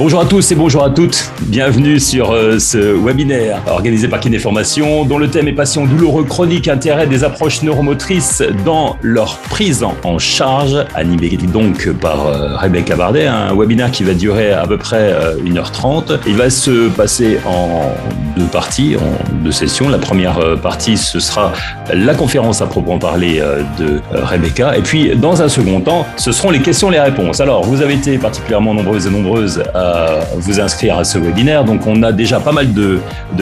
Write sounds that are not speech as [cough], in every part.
Bonjour à tous et bonjour à toutes. Bienvenue sur euh, ce webinaire organisé par Kinéformation dont le thème est passion douloureux chronique, intérêt des approches neuromotrices dans leur prise en charge, animé donc par euh, Rebecca Bardet, un webinaire qui va durer à peu près 1h30. Euh, Il va se passer en deux parties, en deux sessions. La première partie, ce sera la conférence à proprement parler de Rebecca. Et puis, dans un second temps, ce seront les questions et les réponses. Alors, vous avez été particulièrement nombreuses et nombreuses à vous inscrire à ce webinaire. Donc, on a déjà pas mal de,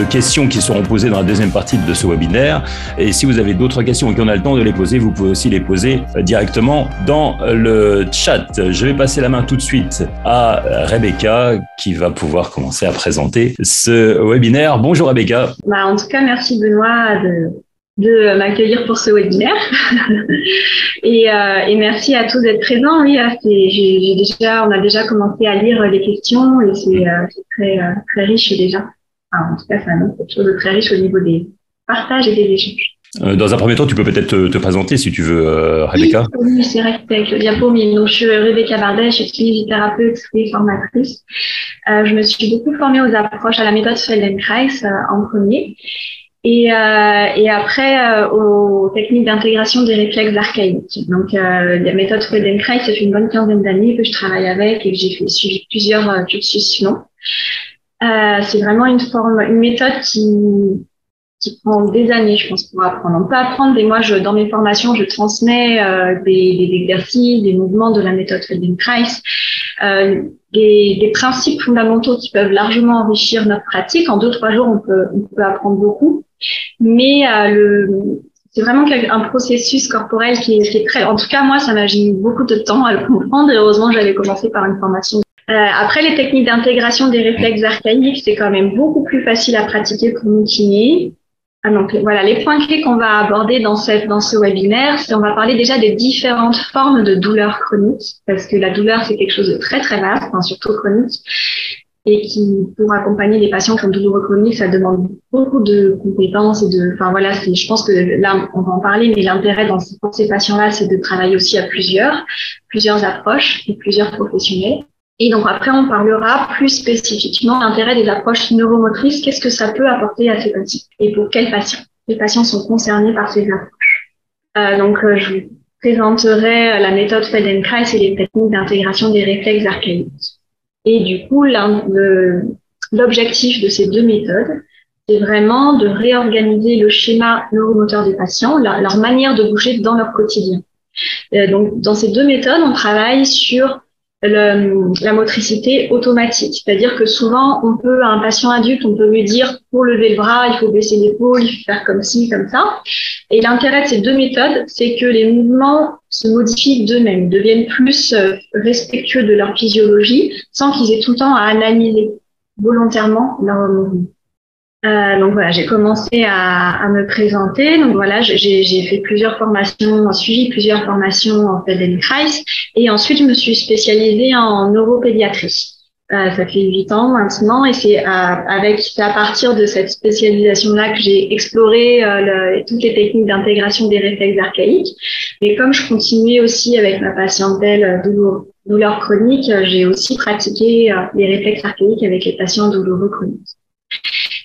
questions qui seront posées dans la deuxième partie de ce webinaire. Et si vous avez d'autres questions et qu'on a le temps de les poser, vous pouvez aussi les poser directement dans le chat. Je vais passer la main tout de suite à Rebecca qui va pouvoir commencer à présenter ce webinaire. Bonjour Rebecca. Bah, en tout cas, merci Benoît de, de m'accueillir pour ce webinaire. [laughs] et, euh, et, merci à tous d'être présents. Oui, j'ai déjà, on a déjà commencé à lire les questions et c'est euh, très, euh, très riche déjà. Enfin, en tout cas, ça annonce quelque chose de très riche au niveau des partages et des échanges. Dans un premier temps, tu peux peut-être te, te, présenter si tu veux, euh, Rebecca. Oui, oui c'est vrai que avec le diapo, mais donc, je suis Rebecca Bardet, je suis kinésithérapeute et formatrice. Euh, je me suis beaucoup formée aux approches à la méthode Feldenkrais euh, en premier. Et, euh, et après euh, aux techniques d'intégration des réflexes archaïques. Donc euh, la méthode Feldenkrais, fait une bonne quinzaine d'années que je travaille avec et que j'ai suivi plusieurs euh, cursus longs. c'est vraiment une forme, une méthode qui qui prend des années, je pense, pour apprendre. On peut apprendre, et moi, je, dans mes formations, je transmets euh, des, des, exercices, des mouvements de la méthode Feldenkrais, euh, des, des, principes fondamentaux qui peuvent largement enrichir notre pratique. En deux, trois jours, on peut, on peut apprendre beaucoup. Mais euh, c'est vraiment un processus corporel qui est, très... En tout cas, moi, ça m'a mis beaucoup de temps à le comprendre. Heureusement, j'avais commencé par une formation euh, après, les techniques d'intégration des réflexes archaïques, c'est quand même beaucoup plus facile à pratiquer pour nous kinés. Ah, donc voilà, les points clés qu'on va aborder dans, cette, dans ce webinaire, c'est on va parler déjà des différentes formes de douleur chronique, parce que la douleur, c'est quelque chose de très très vaste, enfin, surtout chronique, et qui, pour accompagner les patients qui ont douloureux chroniques, ça demande beaucoup de compétences et de, enfin voilà, je pense que là, on va en parler, mais l'intérêt dans ces patients-là, c'est de travailler aussi à plusieurs, plusieurs approches et plusieurs professionnels. Et donc après, on parlera plus spécifiquement l'intérêt des approches neuromotrices. Qu'est-ce que ça peut apporter à ces patients et pour quels patients? Les patients sont concernés par ces approches. Euh, donc, euh, je vous présenterai la méthode Feldenkrais et les techniques d'intégration des réflexes archaïques. Et du coup, l'objectif de ces deux méthodes, c'est vraiment de réorganiser le schéma neuromoteur des patients, leur, manière de bouger dans leur quotidien. Euh, donc, dans ces deux méthodes, on travaille sur la motricité automatique. C'est-à-dire que souvent, on peut, à un patient adulte, on peut lui dire pour lever le bras, il faut baisser l'épaule, il faut faire comme ci, comme ça. Et l'intérêt de ces deux méthodes, c'est que les mouvements se modifient d'eux-mêmes, deviennent plus euh, respectueux de leur physiologie, sans qu'ils aient tout le temps à analyser volontairement leur mouvement. Euh, donc voilà, j'ai commencé à, me présenter. Donc voilà, j'ai fait plusieurs formations, suivi plusieurs formations en Feldenkrais et ensuite je me suis spécialisée en neuropédiatrie. Euh, ça fait huit ans maintenant et c'est avec à partir de cette spécialisation-là que j'ai exploré euh, toutes les techniques d'intégration des réflexes archaïques. Mais comme je continuais aussi avec ma patientèle douleur, douleur chronique, j'ai aussi pratiqué euh, les réflexes archaïques avec les patients douloureux chroniques.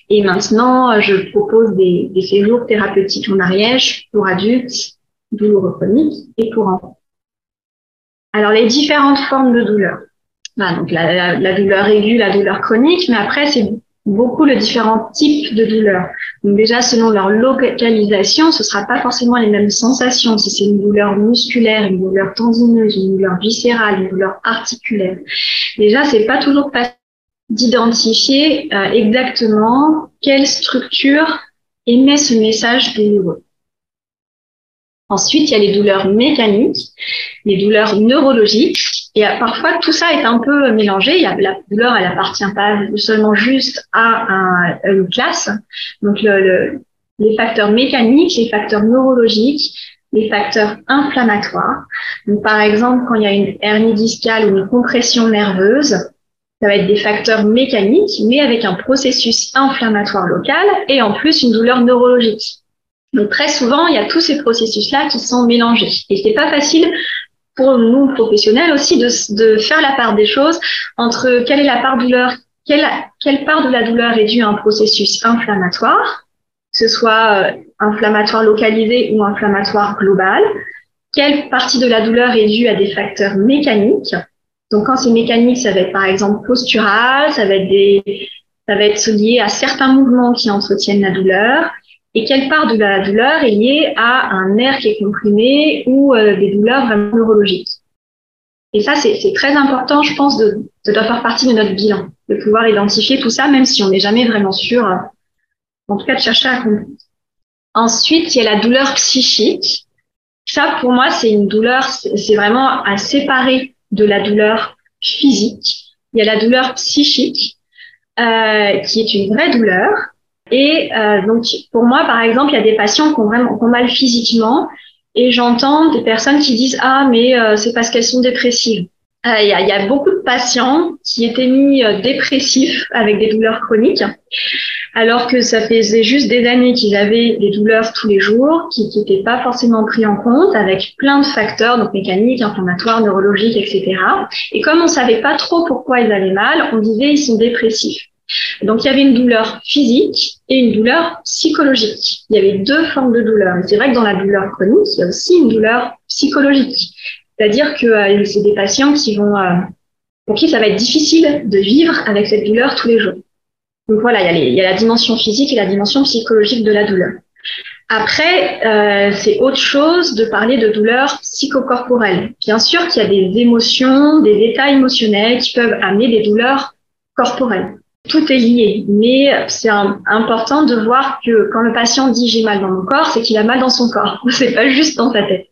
Et maintenant, je propose des, des séjours thérapeutiques en Ariège pour adultes, douloureux chroniques et pour enfants. Alors, les différentes formes de douleur. Voilà, donc la, la, la, douleur aiguë, la douleur chronique, mais après, c'est beaucoup le différents types de douleurs. Donc déjà, selon leur localisation, ce sera pas forcément les mêmes sensations. Si c'est une douleur musculaire, une douleur tendineuse, une douleur viscérale, une douleur articulaire. Déjà, c'est pas toujours facile d'identifier euh, exactement quelle structure émet ce message douloureux. Ensuite, il y a les douleurs mécaniques, les douleurs neurologiques, et parfois tout ça est un peu mélangé. Il y a, la douleur, elle appartient pas seulement juste à, à une classe. Donc, le, le, les facteurs mécaniques, les facteurs neurologiques, les facteurs inflammatoires. Donc, par exemple, quand il y a une hernie discale ou une compression nerveuse, ça va être des facteurs mécaniques, mais avec un processus inflammatoire local et en plus une douleur neurologique. Donc très souvent, il y a tous ces processus-là qui sont mélangés. Et c'est pas facile pour nous professionnels aussi de, faire la part des choses entre quelle est la part douleur, quelle, quelle part de la douleur est due à un processus inflammatoire, que ce soit euh, inflammatoire localisé ou inflammatoire global, quelle partie de la douleur est due à des facteurs mécaniques. Donc quand c'est mécanique, ça va être par exemple postural, ça va être des, ça va être lié à certains mouvements qui entretiennent la douleur. Et quelle part de la douleur est liée à un nerf qui est comprimé ou euh, des douleurs vraiment neurologiques. Et ça, c'est très important, je pense, de, de doit faire partie de notre bilan, de pouvoir identifier tout ça, même si on n'est jamais vraiment sûr, euh, en tout cas de chercher à comprendre. Ensuite, il y a la douleur psychique. Ça, pour moi, c'est une douleur, c'est vraiment à séparer de la douleur physique. Il y a la douleur psychique, euh, qui est une vraie douleur, et euh, donc, pour moi, par exemple, il y a des patients qui ont vraiment qui ont mal physiquement, et j'entends des personnes qui disent ah mais euh, c'est parce qu'elles sont dépressives. Euh, il y, a, beaucoup de patients qui étaient mis dépressifs avec des douleurs chroniques, alors que ça faisait juste des années qu'ils avaient des douleurs tous les jours, qui n'étaient pas forcément pris en compte, avec plein de facteurs, donc mécaniques, inflammatoires, neurologiques, etc. Et comme on savait pas trop pourquoi ils allaient mal, on disait ils sont dépressifs. Donc il y avait une douleur physique et une douleur psychologique. Il y avait deux formes de douleur. C'est vrai que dans la douleur chronique, il y a aussi une douleur psychologique. C'est-à-dire que euh, c'est des patients qui vont, euh, pour qui ça va être difficile de vivre avec cette douleur tous les jours. Donc voilà, il y, a y a la dimension physique et la dimension psychologique de la douleur. Après, euh, c'est autre chose de parler de douleur psychocorporelle. Bien sûr qu'il y a des émotions, des états émotionnels qui peuvent amener des douleurs corporelles tout est lié, mais c'est important de voir que quand le patient dit j'ai mal dans mon corps, c'est qu'il a mal dans son corps, [laughs] c'est pas juste dans sa tête.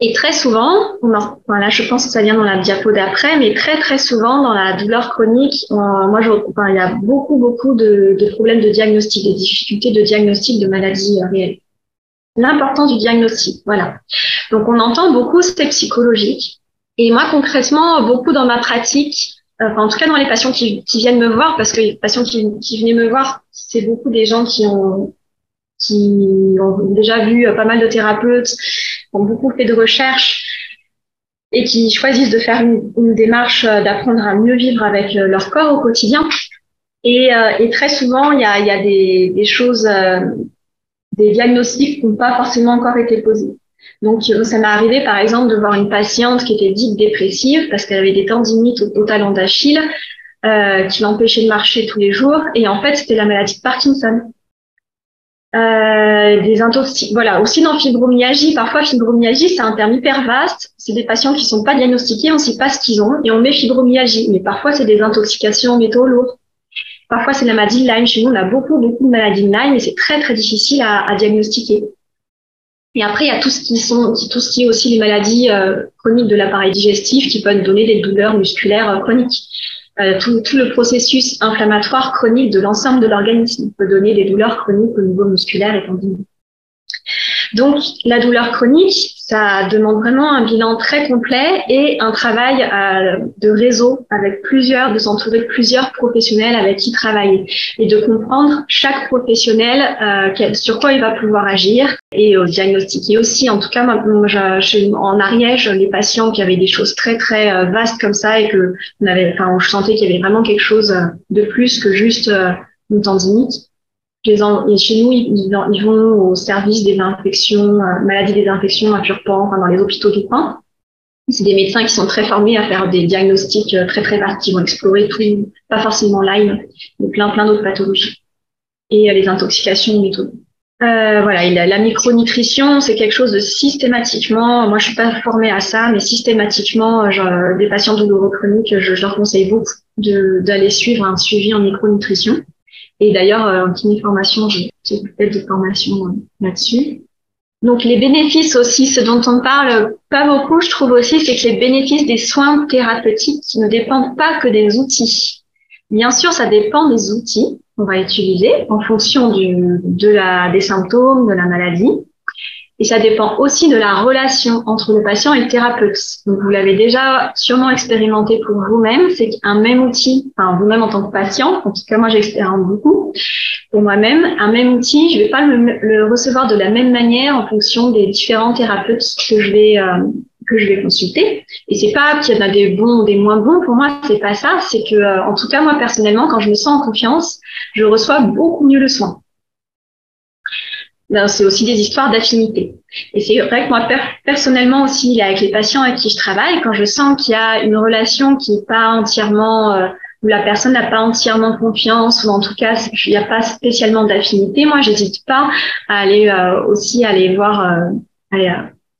Et très souvent, voilà, je pense que ça vient dans la diapo d'après, mais très très souvent dans la douleur chronique, moi je, enfin, il y a beaucoup beaucoup de, de, problèmes de diagnostic, des difficultés de diagnostic de maladies euh, réelles. L'importance du diagnostic, voilà. Donc on entend beaucoup c'est psychologique. Et moi concrètement, beaucoup dans ma pratique, en tout cas dans les patients qui, qui, viennent me voir, parce que les patients qui, qui venaient me voir, c'est beaucoup des gens qui ont qui ont déjà vu euh, pas mal de thérapeutes, beaucoup fait de recherches et qui choisissent de faire une, démarche euh, d'apprendre à mieux vivre avec euh, leur corps au quotidien. Et, et très souvent, il y a, des, choses, des diagnostics qui n'ont pas forcément encore été posés. Donc, euh, ça m'est arrivé, par exemple, de voir une patiente qui était dite dépressive parce qu'elle avait des tendinites au, talon d'Achille euh, qui l'empêchaient de marcher tous les jours. Et en fait, c'était la maladie de Parkinson. Euh, des intoxiques. Voilà. Aussi dans fibromyalgie, parfois fibromyalgie, c'est un terme hyper vaste. C'est des patients qui sont pas diagnostiqués, on ne sait pas ce qu'ils ont et on met fibromyalgie. Mais parfois, c'est des intoxications en métaux lourds. Parfois, c'est la maladie de Lyme. Chez nous, on a beaucoup, beaucoup de maladies de Lyme et c'est très, très difficile à, diagnostiquer. Et après, il y a tout ce qui sont, tout ce qui est aussi les maladies euh, chroniques de l'appareil digestif qui peuvent donner des douleurs musculaires euh, chroniques. Euh, tout, tout, le processus inflammatoire chronique de l'ensemble de l'organisme peut donner des douleurs chroniques au niveau musculaire et tendineux. Donc, la douleur chronique, ça demande vraiment un bilan très complet et un travail euh, de réseau avec plusieurs, de s'entourer de plusieurs professionnels avec qui travailler et de comprendre chaque professionnel euh, sur quoi il va pouvoir agir et au diagnostiquer aussi. En tout cas, moi, je, en Ariège, les patients qui avaient des choses très très euh, vastes comme ça et que on avait, enfin, je sentais qu'il y avait vraiment quelque chose de plus que juste une tendinite et chez nous, ils, vont au service des infections, euh, maladies des infections à Purpan, dans les hôpitaux du coin. C'est des médecins qui sont très formés à faire des diagnostics euh, très très vastes, qui vont explorer tout, pas forcément Lyme, mais plein plein d'autres pathologies et euh, les intoxications métaux. Euh, voilà, la, micronutrition, c'est quelque chose de systématiquement. Moi, je suis pas formée à ça, mais systématiquement, des patients douloureux chroniques, je leur conseille beaucoup d'aller suivre un suivi en micronutrition. Et d'ailleurs, euh, en kiné formation, j'ai peut-être des formations là-dessus. Donc les bénéfices aussi, ce dont on parle pas beaucoup, je trouve aussi, c'est que les bénéfices des soins thérapeutiques ne dépendent pas que des outils. Bien sûr, ça dépend des outils qu'on va utiliser en fonction du, de la, des symptômes, de la maladie. Et ça dépend aussi de la relation entre le patient et le thérapeute. Donc, vous l'avez déjà sûrement expérimenté pour vous-même, c'est qu'un même outil, enfin vous-même en tant que patient, en tout cas moi j'expérimente beaucoup, pour moi-même, un même outil, je vais pas le, recevoir de la même manière en fonction des différents thérapeutes que je vais euh, que je vais consulter. Et c'est pas qu'il y en a des bons ou des moins bons. Pour moi, c'est pas ça. C'est que, euh, en tout cas, moi personnellement, quand je me sens en confiance, je reçois beaucoup mieux le soin. Ben, c'est aussi des histoires d'affinité. Et c'est vrai que moi, personnellement aussi, avec les patients avec qui je travaille, quand je sens qu'il y a une relation qui n'est pas entièrement, euh, où la personne n'a pas entièrement confiance, ou en tout cas, il n'y a pas spécialement d'affinité, moi, j'hésite pas à aller euh, aussi aller voir, euh,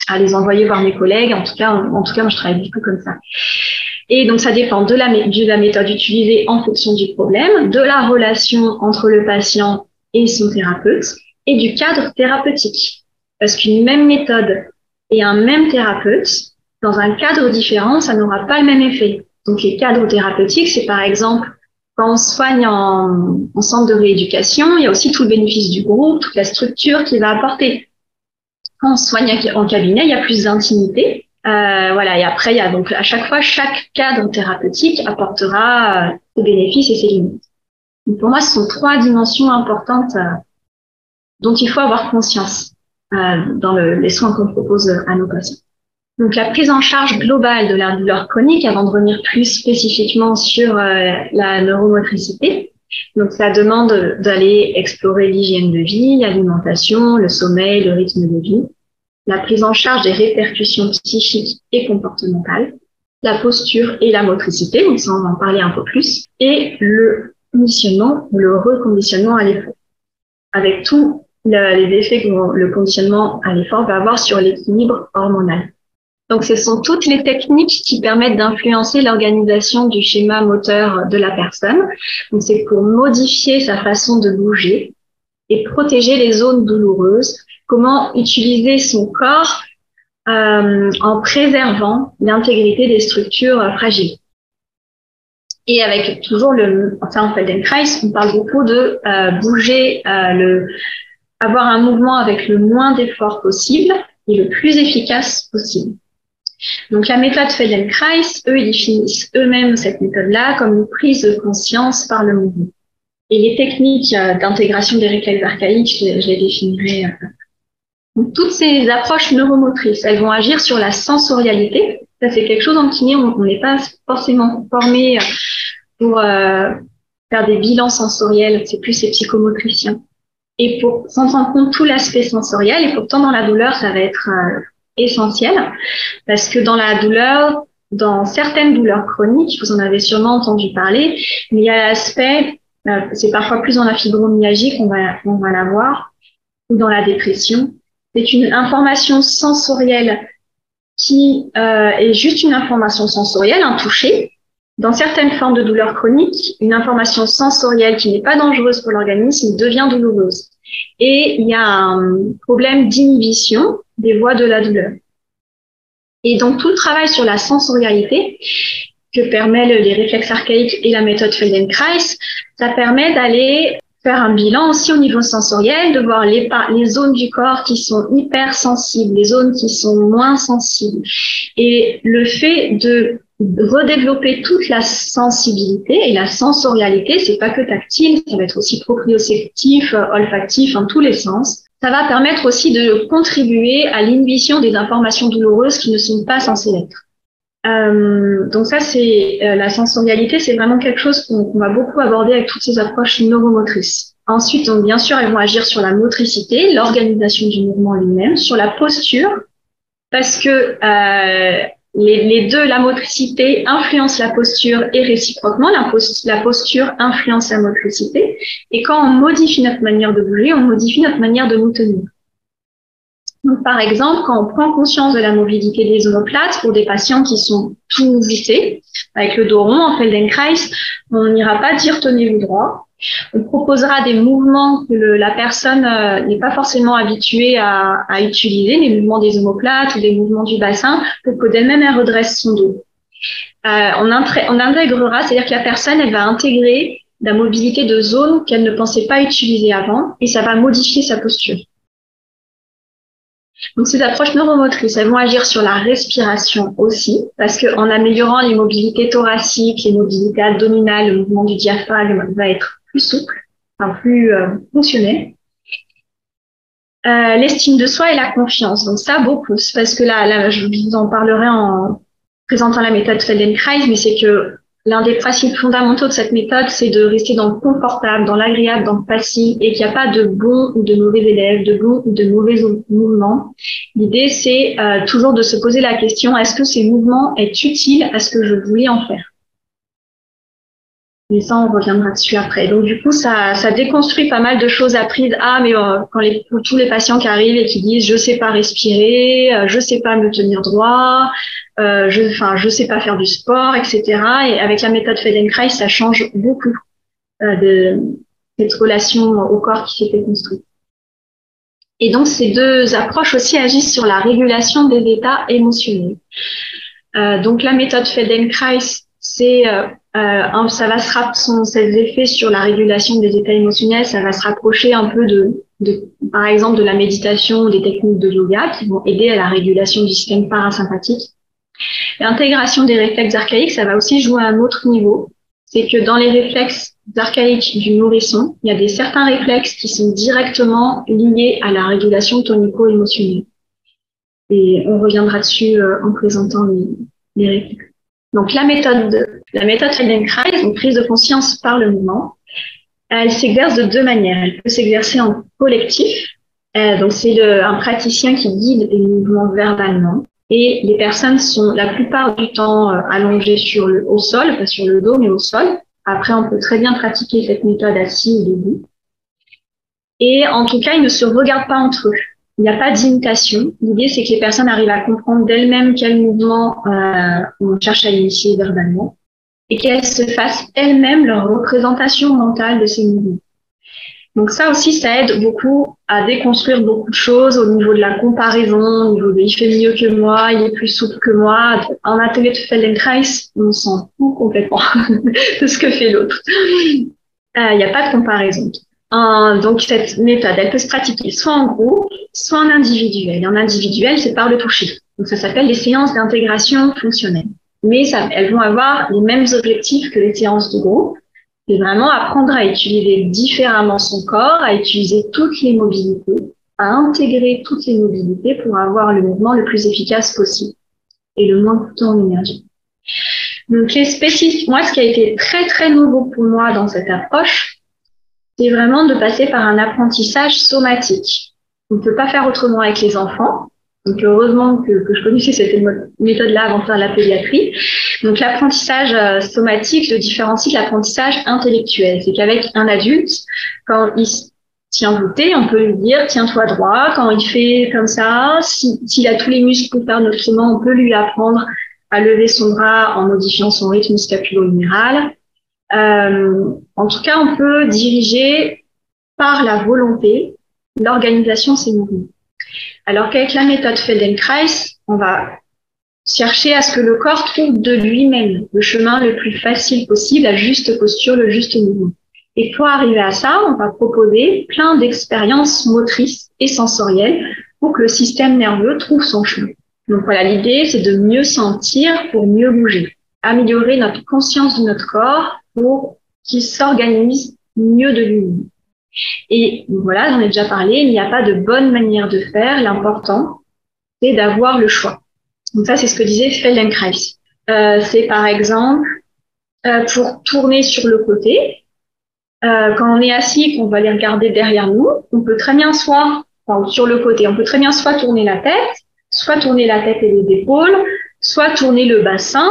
à les envoyer voir mes collègues. En tout cas, en, tout cas, moi, je travaille tout comme ça. Et donc, ça dépend de la, de la méthode utilisée en fonction du problème, de la relation entre le patient et son thérapeute et du cadre thérapeutique. Parce qu'une même méthode et un même thérapeute, dans un cadre différent, ça n'aura pas le même effet. Donc les cadres thérapeutiques, c'est par exemple quand on soigne en, en, centre de rééducation, il y a aussi tout le bénéfice du groupe, toute la structure qu'il va apporter. Quand on soigne en cabinet, il y a plus d'intimité. Euh, voilà, et après, il y a donc à chaque fois, chaque cadre thérapeutique apportera euh, ses bénéfices et ses limites. pour moi, ce sont trois dimensions importantes euh, dont il faut avoir conscience euh, dans le, les soins qu'on propose à nos patients. Donc la prise en charge globale de la douleur chronique, avant de revenir plus spécifiquement sur euh, la neuromotricité, donc ça demande d'aller explorer l'hygiène de vie, l'alimentation, le sommeil, le rythme de vie, la prise en charge des répercussions psychiques et comportementales, la posture et la motricité, donc ça on va en parler un peu plus, et le conditionnement, le reconditionnement à l'effort, avec tout les effets que le conditionnement à l'effort va avoir sur l'équilibre hormonal. Donc, ce sont toutes les techniques qui permettent d'influencer l'organisation du schéma moteur de la personne. Donc, c'est pour modifier sa façon de bouger et protéger les zones douloureuses. Comment utiliser son corps euh, en préservant l'intégrité des structures fragiles. Et avec toujours le, enfin, en Feldenkrais, on parle beaucoup de euh, bouger euh, le, avoir un mouvement avec le moins d'efforts possible et le plus efficace possible. Donc la méthode Feldenkrais, eux, ils définissent eux-mêmes cette méthode-là comme une prise de conscience par le mouvement. Et les techniques euh, d'intégration des réflexes archaïques, je, les définirai. Euh. Donc, toutes ces approches neuromotrices, elles vont agir sur la sensorialité. Ça, c'est quelque chose en kiné, on n'est pas forcément formé euh, pour faire des bilans sensoriels, c'est plus ces psychomotriciens et pour sans en compte tout l'aspect sensoriel. Et pourtant, dans la douleur, ça va être euh, essentiel parce que dans la douleur, dans certaines douleurs chroniques, vous en avez sûrement entendu parler, mais il y a l'aspect, euh, c'est parfois plus dans la fibromyalgie qu'on va, on va l'avoir, ou dans la dépression. C'est une information sensorielle qui euh, est juste une information sensorielle, un toucher, dans certaines formes de douleur chronique, une information sensorielle qui n'est pas dangereuse pour l'organisme devient douloureuse. Et il y a un problème d'inhibition des voies de la douleur. Et donc tout le travail sur la sensorialité que permet les réflexes archaïques et la méthode Feldenkrais, ça permet d'aller faire un bilan aussi au niveau sensoriel, de voir les, les zones du corps qui sont hyper sensibles, les zones qui sont moins sensibles. Et le fait de redévelopper toute la sensibilité et la sensorialité, c'est pas que tactile, ça va être aussi proprioceptif, olfactif, en tous les sens. Ça va permettre aussi de contribuer à l'inhibition des informations douloureuses qui ne sont pas censées l'être. Euh, donc ça, c'est euh, la sensorialité, c'est vraiment quelque chose qu'on va beaucoup aborder avec toutes ces approches neuromotrices. Ensuite, donc, bien sûr, elles vont agir sur la motricité, l'organisation du mouvement lui-même, sur la posture, parce que euh, les, les, deux, la motricité influence la posture et réciproquement, la, la posture influence la motricité. Et quand on modifie notre manière de bouger, on modifie notre manière de nous tenir. Donc, par exemple, quand on prend conscience de la mobilité des omoplates pour des patients qui sont tout vissés, avec le dos rond en Feldenkrais, on n'ira pas dire tenez-vous droit. On proposera des mouvements que la personne euh, n'est pas forcément habituée à, utiliser, les mouvements des omoplates ou des mouvements du bassin, pour que d'elle-même elle redresse son dos. Euh, on, on intégrera, c'est-à-dire que la personne elle va intégrer la mobilité de zones qu'elle ne pensait pas utiliser avant, et ça va modifier sa posture. Donc ces approches neuromotrices, elles vont agir sur la respiration aussi, parce qu'en améliorant les mobilités thoraciques, les mobilités abdominales, le mouvement du diaphragme va être plus souple, enfin plus euh, fonctionnel. Euh, l'estime de soi et la confiance. Donc ça, beaucoup, parce que là, là, je vous en parlerai en présentant la méthode Feldenkrais, mais c'est que L'un des principes fondamentaux de cette méthode, c'est de rester dans le confortable, dans l'agréable, dans le passif, et qu'il n'y a pas de bons ou de mauvais élèves, de bons ou de mauvais mouvements. L'idée, c'est euh, toujours de se poser la question, est-ce que ces mouvements est utile à ce que je voulais en faire? Mais ça, on reviendra dessus après. Donc, du coup, ça, ça déconstruit pas mal de choses apprises. Ah, mais euh, quand les, tous les patients qui arrivent et qui disent, je sais pas respirer, euh, je sais pas me tenir droit, euh, je, enfin, je sais pas faire du sport, etc. Et avec la méthode Feldenkrais, ça change beaucoup euh, de cette relation au corps qui s'était construite. Et donc, ces deux approches aussi agissent sur la régulation des états émotionnels. Euh, donc, la méthode Feldenkrais, c'est euh, euh ça va se son, ses effets sur la régulation des états émotionnels, ça va se rapprocher un peu de, de, par exemple, de la méditation ou des techniques de yoga qui vont aider à la régulation du système parasympathique. L'intégration des réflexes archaïques, ça va aussi jouer à un autre niveau. C'est que dans les réflexes archaïques du nourrisson, il y a des certains réflexes qui sont directement liés à la régulation tonico-émotionnelle. Et on reviendra dessus euh, en présentant les, les réflexes. Donc la méthode, la méthode Feldenkrais, donc prise de conscience par le mouvement, elle s'exerce de deux manières. Elle peut s'exercer en collectif. Euh, donc c'est un praticien qui guide les mouvements verbalement. Et les personnes sont la plupart du temps euh, allongées sur le, au sol, pas sur le dos, mais au sol. Après, on peut très bien pratiquer cette méthode assis ou debout. Et en tout cas, ils ne se regardent pas entre eux. Il n'y a pas d'imitation. L'idée, c'est que les personnes arrivent à comprendre d'elles-mêmes quel mouvement euh, on cherche à initier verbalement et qu'elles se fassent elles-mêmes leur représentation mentale de ces mouvements. Donc ça aussi, ça aide beaucoup à déconstruire beaucoup de choses au niveau de la comparaison, au niveau de il fait mieux que moi, il est plus souple que moi. En atelier de Feldenkrais, on s'en fout complètement [laughs] de ce que fait l'autre. Euh, il n'y a pas de comparaison. Donc cette méthode, elle peut se pratiquer soit en groupe, soit en individuel. Et en individuel, c'est par le toucher. Donc ça s'appelle les séances d'intégration fonctionnelle. Mais ça, elles vont avoir les mêmes objectifs que les séances de groupe c'est vraiment apprendre à utiliser différemment son corps, à utiliser toutes les mobilités, à intégrer toutes les mobilités pour avoir le mouvement le plus efficace possible et le moins coûteux en énergie. Donc les spécifiques, moi ce qui a été très très nouveau pour moi dans cette approche, c'est vraiment de passer par un apprentissage somatique. On ne peut pas faire autrement avec les enfants. Donc heureusement que, je connaissais cette méthode-là avant de faire la pédiatrie. Donc l'apprentissage euh, somatique le différencie de l'apprentissage intellectuel. C'est qu'avec un adulte, quand il tient voûté, on peut lui dire tiens-toi droit. Quand il fait comme ça, s'il a tous les muscles pour faire autrement, on peut lui apprendre à lever son bras en modifiant son rythme scapulo-huméral. Euh, en tout cas, on peut diriger par la volonté l'organisation de ses mouvements. Alors qu'avec la méthode Feldenkrais, on va chercher à ce que le corps trouve de lui-même le chemin le plus facile possible, la juste posture, le juste mouvement. Et pour arriver à ça, on va proposer plein d'expériences motrices et sensorielles pour que le système nerveux trouve son chemin. Donc voilà, l'idée, c'est de mieux sentir pour mieux bouger, améliorer notre conscience de notre corps pour qu'il s'organise mieux de lui-même. Et voilà, j'en ai déjà parlé, il n'y a pas de bonne manière de faire. L'important, c'est d'avoir le choix. Donc ça, c'est ce que disait Feldenkrais. Euh, c'est par exemple euh, pour tourner sur le côté. Euh, quand on est assis, qu'on va les regarder derrière nous, on peut très bien soit, enfin, sur le côté, on peut très bien soit tourner la tête, soit tourner la tête et les épaules, soit tourner le bassin,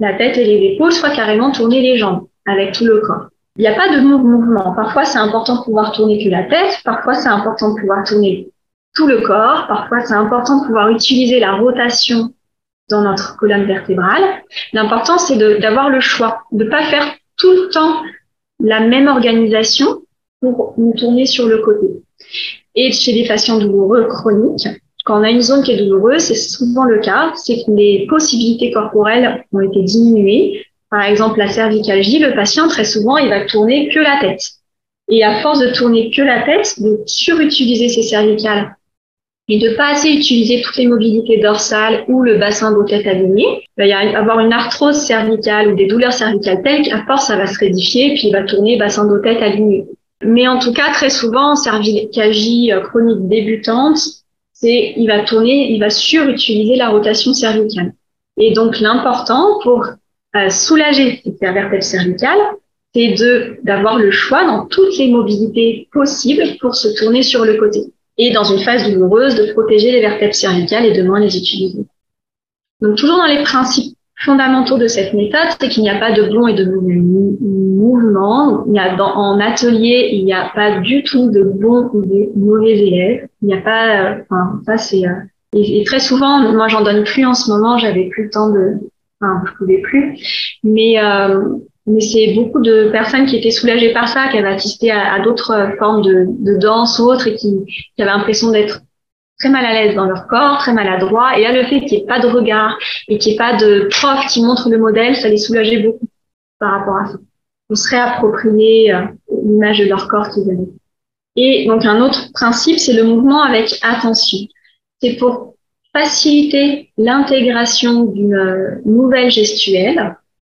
la tête et les épaules, soit carrément tourner les jambes avec tout le corps. Il n'y a pas de mouvement. Parfois, c'est important de pouvoir tourner que la tête. Parfois, c'est important de pouvoir tourner tout le corps. Parfois, c'est important de pouvoir utiliser la rotation dans notre colonne vertébrale. L'important, c'est d'avoir le choix, de ne pas faire tout le temps la même organisation pour nous tourner sur le côté. Et chez les patients douloureux chroniques, quand on a une zone qui est douloureuse, c'est souvent le cas, c'est que les possibilités corporelles ont été diminuées par exemple, la cervicalgie, le patient, très souvent, il va tourner que la tête. Et à force de tourner que la tête, de surutiliser ses cervicales et de pas assez utiliser toutes les mobilités dorsales ou le bassin dos tête aligné, il va y avoir une arthrose cervicale ou des douleurs cervicales telles qu'à force ça va se rédifier puis il va tourner bassin dos tête aligné. Mais en tout cas, très souvent, en cervicalgie euh, chronique débutante, c'est il va tourner, il va surutiliser la rotation cervicale. Et donc l'important pour euh, soulager cette vertèbre cervicale, c'est de d'avoir le choix dans toutes les mobilités possibles pour se tourner sur le côté. Et dans une phase douloureuse, de protéger les vertèbres cervicales et de moins les utiliser. Donc toujours dans les principes fondamentaux de cette méthode, c'est qu'il n'y a pas de bon et de mauvais mouvement. Il y a dans, en atelier, il n'y a pas du tout de bons ou de mauvais élèves. Il n'y a pas, euh, enfin, ça c'est, euh, et, très souvent, moi j'en donne plus en ce moment, j'avais plus le temps de, enfin, je pouvais plus, mais euh, mais c'est beaucoup de personnes qui étaient soulagées par ça, qui avaient assisté à, d'autres formes de, de danse ou autres et qui, qui avaient l'impression d'être très mal à l'aise dans leur corps, très maladroit. Et là, le fait qu'il n'y ait pas de regard et qu'il n'y ait pas de prof qui montre le modèle, ça les soulageait beaucoup par rapport à ça. On se réapproprier euh, l'image de leur corps qu'ils avaient. Et donc, un autre principe, c'est le mouvement avec attention. C'est pour faciliter l'intégration d'une euh, nouvelle gestuelle.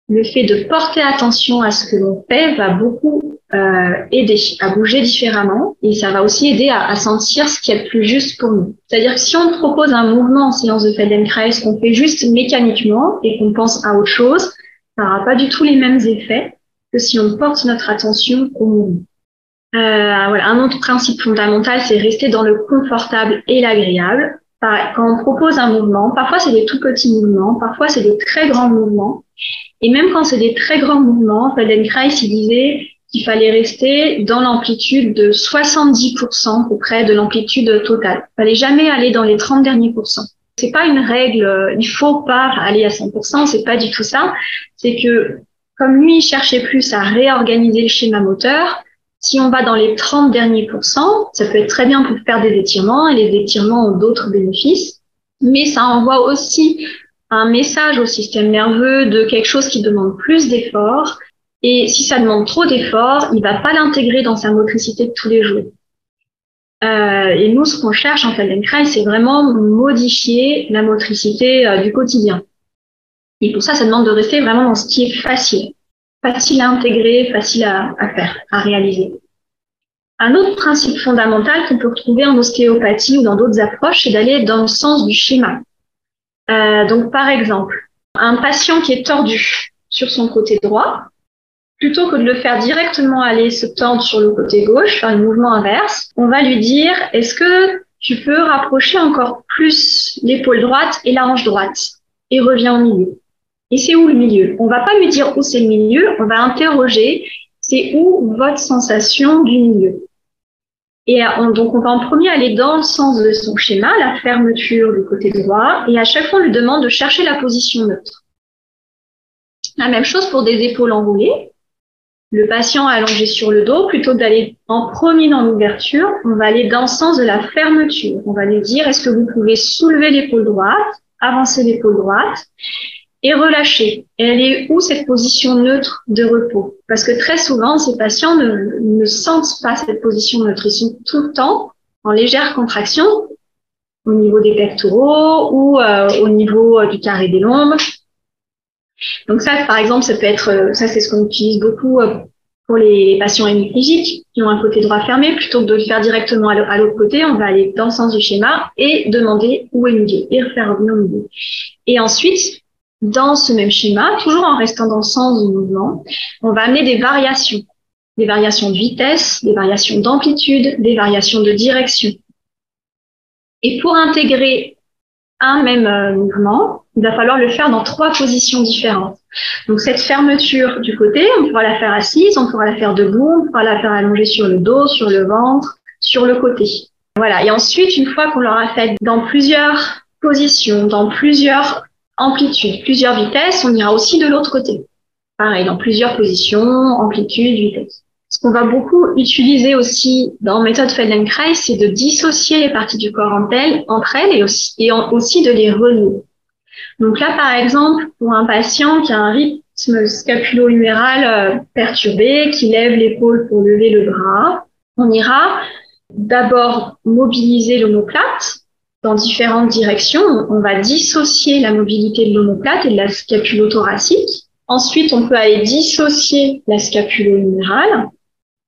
Le fait de porter attention à ce que l'on fait va beaucoup euh, aider à bouger différemment et ça va aussi aider à, à, sentir ce qui est le plus juste pour nous. C'est-à-dire que si on propose un mouvement en séance de Feldenkrais qu'on fait juste mécaniquement et qu'on pense à autre chose, ça n'aura pas du tout les mêmes effets que si on porte notre attention au mouvement. Euh, voilà. Un autre principe fondamental, c'est rester dans le confortable et l'agréable. Quand on propose un mouvement, parfois c'est des tout petits mouvements, parfois c'est des très grands mouvements. Et même quand c'est des très grands mouvements, Feldenkrais, il disait, qu'il fallait rester dans l'amplitude de 70% à peu près de l'amplitude totale. Il fallait jamais aller dans les 30 derniers pourcents. C'est pas une règle, il faut pas aller à 100%, c'est pas du tout ça. C'est que comme lui il cherchait plus à réorganiser le schéma moteur, si on va dans les 30 derniers pourcents, ça peut être très bien pour faire des étirements et les étirements ont d'autres bénéfices, mais ça envoie aussi un message au système nerveux de quelque chose qui demande plus d'efforts et si ça demande trop d'efforts, il va pas l'intégrer dans sa motricité de tous les jours. Euh, et nous, ce qu'on cherche en Feldenkrais, c'est vraiment modifier la motricité euh, du quotidien. Et pour ça, ça demande de rester vraiment dans ce qui est facile, facile à intégrer, facile à, faire, à réaliser. Un autre principe fondamental qu'on peut retrouver en ostéopathie ou dans d'autres approches, c'est d'aller dans le sens du schéma. Euh, donc, par exemple, un patient qui est tordu sur son côté droit, plutôt que de le faire directement aller se tendre sur le côté gauche, faire un mouvement inverse, on va lui dire, est-ce que tu peux rapprocher encore plus l'épaule droite et la hanche droite? Et reviens au milieu. Et c'est où le milieu? On va pas lui dire où c'est le milieu, on va interroger c'est où votre sensation du milieu. Et donc on va en premier aller dans le sens de son schéma, la fermeture du côté droit, et à chaque fois on lui demande de chercher la position neutre. La même chose pour des épaules enroulées le patient allongé sur le dos, plutôt d'aller en premier dans l'ouverture, on va aller dans le sens de la fermeture. On va lui dire, est-ce que vous pouvez soulever l'épaule droite, avancer l'épaule droite et relâcher. Elle est où cette position neutre de repos? Parce que très souvent, ces patients ne, sentent pas cette position neutre. Ils sont tout le temps en légère contraction au niveau des pectoraux ou euh, au niveau euh, du carré des lombes donc ça, par exemple, ça peut être, euh, ça c'est ce qu'on utilise beaucoup pour les patients hémiplégiques qui ont un côté droit fermé, plutôt que de le faire directement à l'autre côté, on va aller dans le sens du schéma et demander où est le milieu et refaire revenir au milieu. Et ensuite, dans ce même schéma, toujours en restant dans le sens du mouvement, on va amener des variations, des variations de vitesse, des variations d'amplitude, des variations de direction. Et pour intégrer un même euh, mouvement, il va falloir le faire dans trois positions différentes. Donc cette fermeture du côté, on pourra la faire assise, on pourra la faire debout, on pourra la faire allongée sur le dos, sur le ventre, sur le côté. Voilà. Et ensuite, une fois qu'on l'aura fait dans plusieurs positions, dans plusieurs amplitudes, plusieurs vitesses, on ira aussi de l'autre côté. Pareil, dans plusieurs positions, amplitude, vitesse. Ce qu'on va beaucoup utiliser aussi dans méthode Feldenkrais, c'est de dissocier les parties du corps entre elles, entre elles et, aussi, et aussi de les relier. Donc là, par exemple, pour un patient qui a un rythme scapulo-huméral euh, perturbé, qui lève l'épaule pour lever le bras, on ira d'abord mobiliser l'omoplate dans différentes directions. On va dissocier la mobilité de l'omoplate et de la scapulo-thoracique. Ensuite, on peut aller dissocier la scapulo-humérale.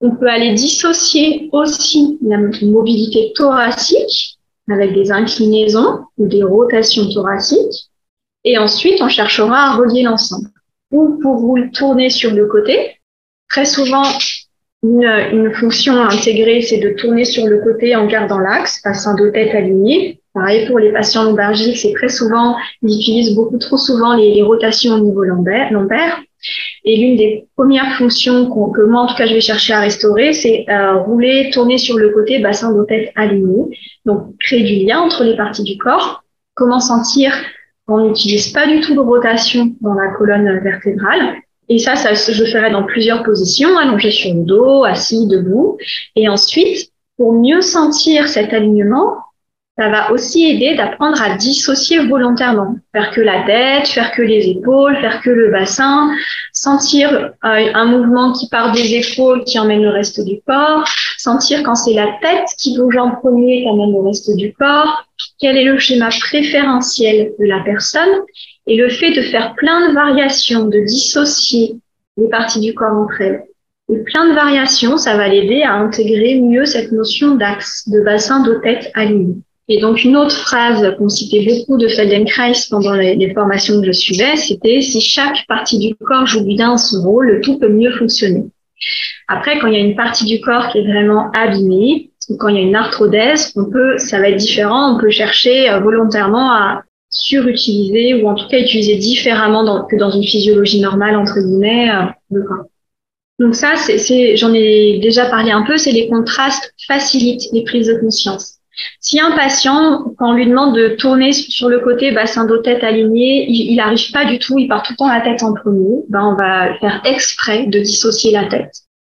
On peut aller dissocier aussi la mobilité thoracique avec des inclinaisons ou des rotations thoraciques. Et ensuite, on cherchera à relier l'ensemble. Ou pour vous tourner sur le côté, très souvent, une, une fonction à intégrer, c'est de tourner sur le côté en gardant l'axe, bassin de tête aligné. Pareil pour les patients lombargiques, c'est très souvent, ils utilisent beaucoup trop souvent les, rotations au niveau lombaire. Et l'une des premières fonctions que moi, en tout cas, je vais chercher à restaurer, c'est euh, rouler, tourner sur le côté, bassin de tête aligné. Donc, créer du lien entre les parties du corps. Comment sentir? Qu'on n'utilise pas du tout de rotation dans la colonne vertébrale. Et ça, ça, je ferai dans plusieurs positions, allongé sur le dos, assis, debout. Et ensuite, pour mieux sentir cet alignement, ça va aussi aider d'apprendre à dissocier volontairement, faire que la tête, faire que les épaules, faire que le bassin, sentir euh, un mouvement qui part des épaules qui emmène le reste du corps, sentir quand c'est la tête qui bouge en premier qui emmène le reste du corps, quel est le schéma préférentiel de la personne? Et le fait de faire plein de variations, de dissocier les parties du corps entre elles. Et plein de variations, ça va l'aider à intégrer mieux cette notion d'axe, de bassin de tête aligné. Et donc, une autre phrase qu'on citait beaucoup de Feldenkrais pendant les, formations que je suivais, c'était si chaque partie du corps joue bien son rôle, le tout peut mieux fonctionner. Après, quand il y a une partie du corps qui est vraiment abîmée, ou quand il y a une arthrodèse, on peut, ça va être différent, on peut chercher euh, volontairement à surutiliser ou en tout cas utiliser différemment que dans une physiologie normale, entre guillemets, euh, le corps. Donc ça, c'est, j'en ai déjà parlé un peu, c'est les contrastes facilitent les prises de conscience. Si un patient, quand on lui demande de tourner sur le côté bassin dos tête aligné, il n'arrive pas du tout, il part tout le temps la tête en premier, ben on va faire exprès de dissocier la tête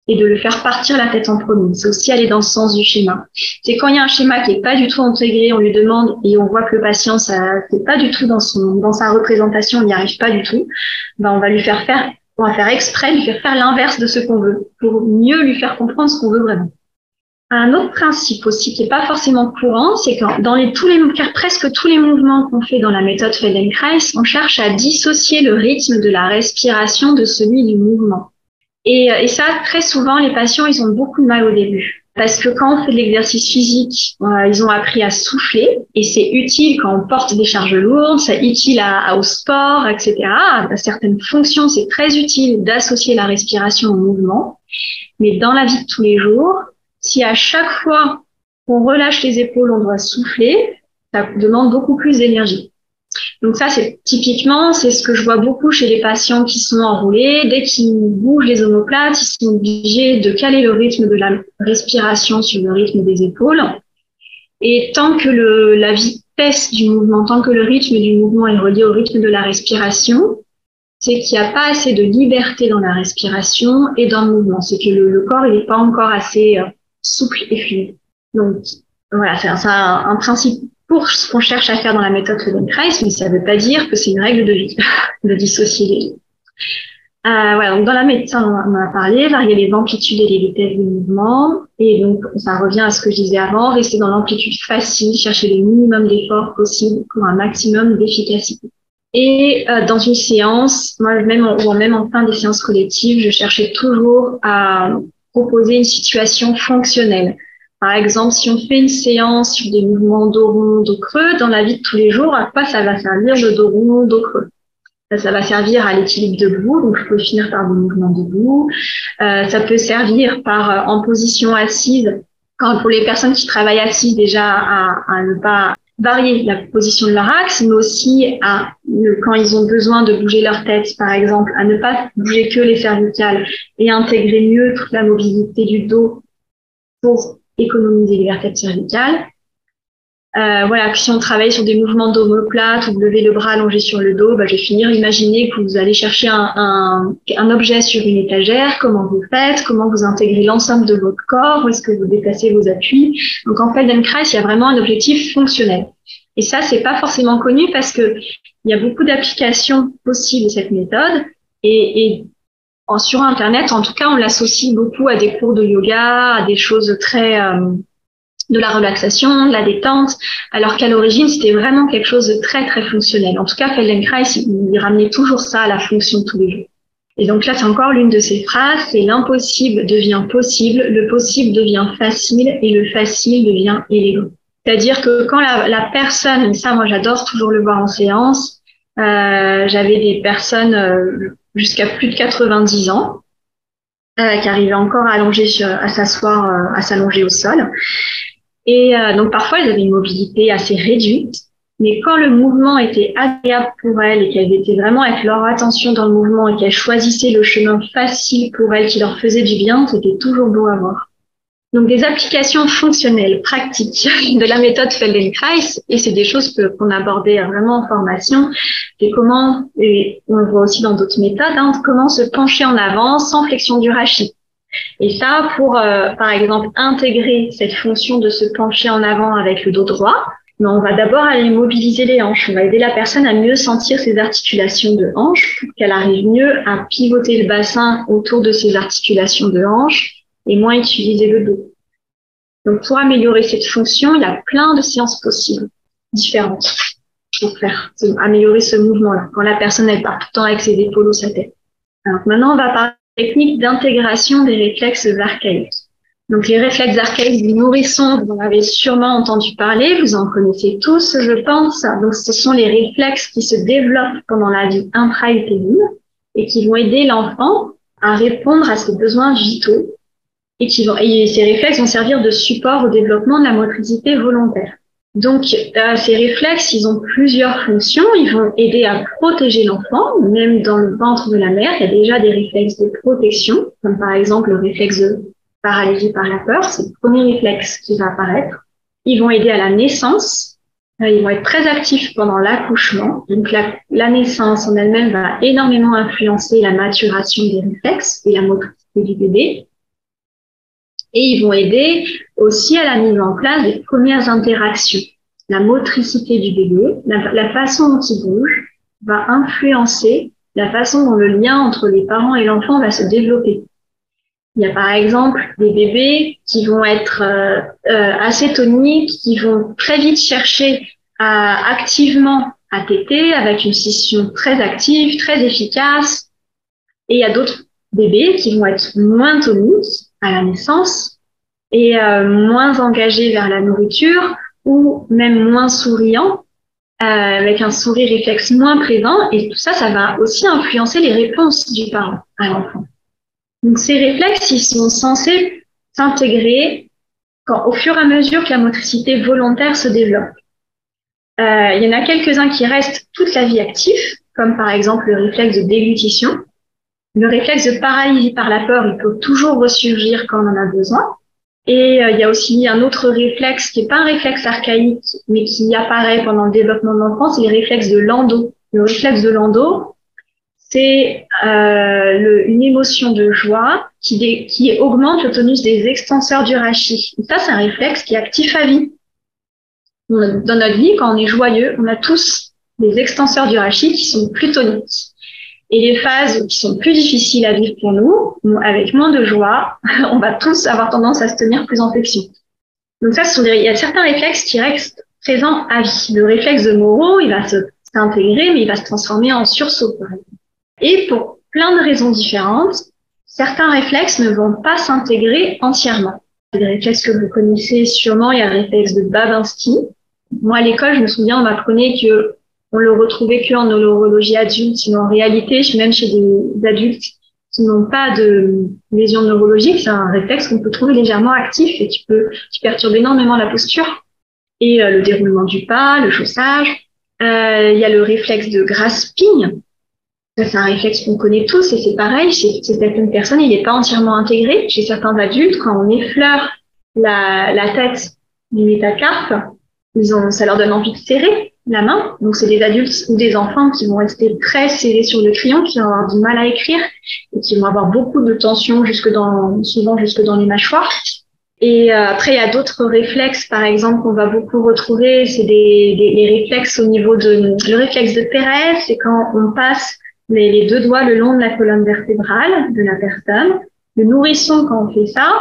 et de le faire partir la tête en premier. C'est aussi aller dans le sens du schéma. C'est quand il y a un schéma qui est pas du tout intégré, on lui demande et on voit que le patient, ça c'est pas du tout dans son dans sa représentation, il n'y arrive pas du tout. Ben on va lui faire faire, on va faire exprès, lui faire faire l'inverse de ce qu'on veut pour mieux lui faire comprendre ce qu'on veut vraiment. Un autre principe aussi qui n'est pas forcément courant, c'est que dans les, tous les, presque tous les mouvements qu'on fait dans la méthode Feldenkrais, on cherche à dissocier le rythme de la respiration de celui du mouvement. Et, et ça, très souvent, les patients, ils ont beaucoup de mal au début. Parce que quand on fait de l'exercice physique, euh, ils ont appris à souffler et c'est utile quand on porte des charges lourdes, c'est utile à, au sport, etc. À certaines fonctions, c'est très utile d'associer la respiration au mouvement. Mais dans la vie de tous les jours, si à chaque fois qu'on relâche les épaules, on doit souffler, ça demande beaucoup plus d'énergie. Donc ça, c'est typiquement, c'est ce que je vois beaucoup chez les patients qui sont enroulés. Dès qu'ils bougent les omoplates, ils sont obligés de caler le rythme de la respiration sur le rythme des épaules. Et tant que la vitesse du mouvement, tant que le rythme du mouvement est relié au rythme de la respiration, c'est qu'il n'y a pas assez de liberté dans la respiration et dans le mouvement. C'est que le, corps, n'est pas encore assez euh, souple et fluide. Donc, voilà, c'est un, principe pour ce qu'on cherche à faire dans la méthode Feldenkrais, mais ça ne veut pas dire que c'est une règle de vie, [laughs] de dissocier les deux. Euh, voilà, donc dans la méthode, on en a parlé, varier les amplitudes et les vitesses du mouvement. Et donc, ça revient à ce que je disais avant, rester dans l'amplitude facile, chercher le minimum d'efforts possible pour un maximum d'efficacité. Et euh, dans une séance, moi même ou même en fin des séances collectives, je cherchais toujours à proposer une situation fonctionnelle. Par exemple, si on fait une séance sur des mouvements dos rond, dos creux, dans la vie de tous les jours, à quoi ça va servir le dos rond, dos creux ça, va servir à l'équilibre debout, donc je peux finir par des mouvements debout. Euh, ça peut servir par euh, en position assise, quand pour les personnes qui travaillent assises déjà à, à ne pas varier la position de leur axe, mais aussi à, quand ils ont besoin de bouger leur tête, par exemple, à ne pas bouger que les cervicales et intégrer mieux toute la mobilité du dos pour économiser les vertèbres cervicales. Euh, voilà, si on travaille sur des mouvements d'omoplate ou vous levez le bras allongé sur le dos, bah, je vais finir. Imaginez que vous allez chercher un, un, un, objet sur une étagère, comment vous faites, comment vous intégrez l'ensemble de votre corps, où est-ce que vous déplacez vos appuis? Donc en fait, Feldenkrais, il y a vraiment un objectif fonctionnel. Et ça, c'est pas forcément connu parce que il y a beaucoup d'applications possibles de cette méthode. Et, et en, sur Internet, en tout cas, on l'associe beaucoup à des cours de yoga, à des choses très euh, de la relaxation, de la détente, alors qu'à l'origine, c'était vraiment quelque chose de très, très fonctionnel. En tout cas, Feldenkrais, il ramenait toujours ça à la fonction de tous les jours. Et donc là, c'est encore l'une de ces phrases, c'est l'impossible devient possible, le possible devient facile et le facile devient élégant. C'est-à-dire que quand la, personne, ça moi j'adore toujours le voir en séance, euh, j'avais des personnes euh, jusqu'à plus de 90 ans euh, qui arrivaient encore à allonger, à s'asseoir, euh, à s'allonger au sol. Et euh, donc parfois elles avaient une mobilité assez réduite, mais quand le mouvement était agréable pour elles et qu'elles étaient vraiment avec leur attention dans le mouvement et qu'elles choisissaient le chemin facile pour elles qui leur faisait du bien, c'était toujours beau à voir. Donc des applications fonctionnelles, pratiques [laughs] de la méthode Feldenkrais, et c'est des choses qu'on abordait vraiment en formation, c'est comment, et on le voit aussi dans d'autres méthodes, hein, comment se pencher en avant sans flexion du rachis. Et ça, pour euh, par exemple intégrer cette fonction de se pencher en avant avec le dos droit, mais on va d'abord aller mobiliser les hanches. On va aider la personne à mieux sentir ses articulations de hanches pour qu'elle arrive mieux à pivoter le bassin autour de ses articulations de hanches et moins utiliser le dos. Donc, pour améliorer cette fonction, il y a plein de séances possibles, différentes, pour faire, améliorer ce mouvement-là, quand la personne, elle part tout le temps avec ses épaules ou sa tête. Alors, maintenant, on va parler technique d'intégration des réflexes archaïques. Donc, les réflexes archaïques du nourrisson, vous en avez sûrement entendu parler, vous en connaissez tous, je pense. Donc, ce sont les réflexes qui se développent pendant la vie intra-utérine et qui vont aider l'enfant à répondre à ses besoins vitaux et, qui vont, et ces réflexes vont servir de support au développement de la motricité volontaire. Donc, euh, ces réflexes, ils ont plusieurs fonctions. Ils vont aider à protéger l'enfant, même dans le ventre de la mère. Il y a déjà des réflexes de protection, comme par exemple le réflexe de par la peur. C'est le premier réflexe qui va apparaître. Ils vont aider à la naissance. Euh, ils vont être très actifs pendant l'accouchement. Donc, la, la naissance en elle-même va énormément influencer la maturation des réflexes et la motricité du bébé et ils vont aider aussi à la mise en place des premières interactions. La motricité du bébé, la, façon dont il bouge va influencer la façon dont le lien entre les parents et l'enfant va se développer. Il y a par exemple des bébés qui vont être euh, euh, assez toniques, qui vont très vite chercher à activement à téter avec une scission très active, très efficace. Et il y a d'autres bébés qui vont être moins toniques à la naissance et euh, moins engagé vers la nourriture ou même moins souriant, euh, avec un sourire réflexe moins présent. Et tout ça, ça va aussi influencer les réponses du parent à l'enfant. Donc ces réflexes, ils sont censés s'intégrer quand, au fur et à mesure que la motricité volontaire se développe. Euh, il y en a quelques-uns qui restent toute la vie actifs, comme par exemple le réflexe de déglutition. Le réflexe de paralysie par la peur, il peut toujours ressurgir quand on en a besoin. Et euh, il y a aussi un autre réflexe qui n'est pas un réflexe archaïque, mais qui apparaît pendant le développement de l'enfant, c'est les réflexes de Landau. Le réflexe de Landau, c'est euh, une émotion de joie qui, qui augmente le tonus des extenseurs du rachis. ça, c'est un réflexe qui est actif à vie. Dans notre vie, quand on est joyeux, on a tous des extenseurs du rachis qui sont plus toniques. Et les phases qui sont plus difficiles à vivre pour nous, avec moins de joie, [laughs] on va tous avoir tendance à se tenir plus en flexion. Donc ça, ce sont des, il y a certains réflexes qui restent présents à vie. Le réflexe de Moreau, il va s'intégrer, mais il va se transformer en sursaut. Et pour plein de raisons différentes, certains réflexes ne vont pas s'intégrer entièrement. Des réflexes que vous connaissez sûrement, il y a le réflexe de Babinski. Moi, à l'école, je me souviens, on m'apprenait que on le retrouvait que en neurologie adulte, sinon en réalité, même chez des adultes qui n'ont pas de lésions neurologiques, c'est un réflexe qu'on peut trouver légèrement actif et qui peut qui perturbe énormément la posture et euh, le déroulement du pas, le chaussage. Euh, il y a le réflexe de grasping. C'est un réflexe qu'on connaît tous et c'est pareil, chez, certaines personnes, il n'est pas entièrement intégré. Chez certains adultes, quand on effleure la, tête du métacarpe, ça leur donne envie de serrer la main. Donc, c'est des adultes ou des enfants qui vont rester très serrés sur le crayon, qui vont avoir du mal à écrire et qui vont avoir beaucoup de tension jusque dans, souvent jusque dans les mâchoires. Et euh, après, il y a d'autres réflexes, par exemple, qu'on va beaucoup retrouver. C'est des, des, les réflexes au niveau de le réflexe de Pérez, c'est quand on passe les, les, deux doigts le long de la colonne vertébrale de la personne. Le nourrisson, quand on fait ça,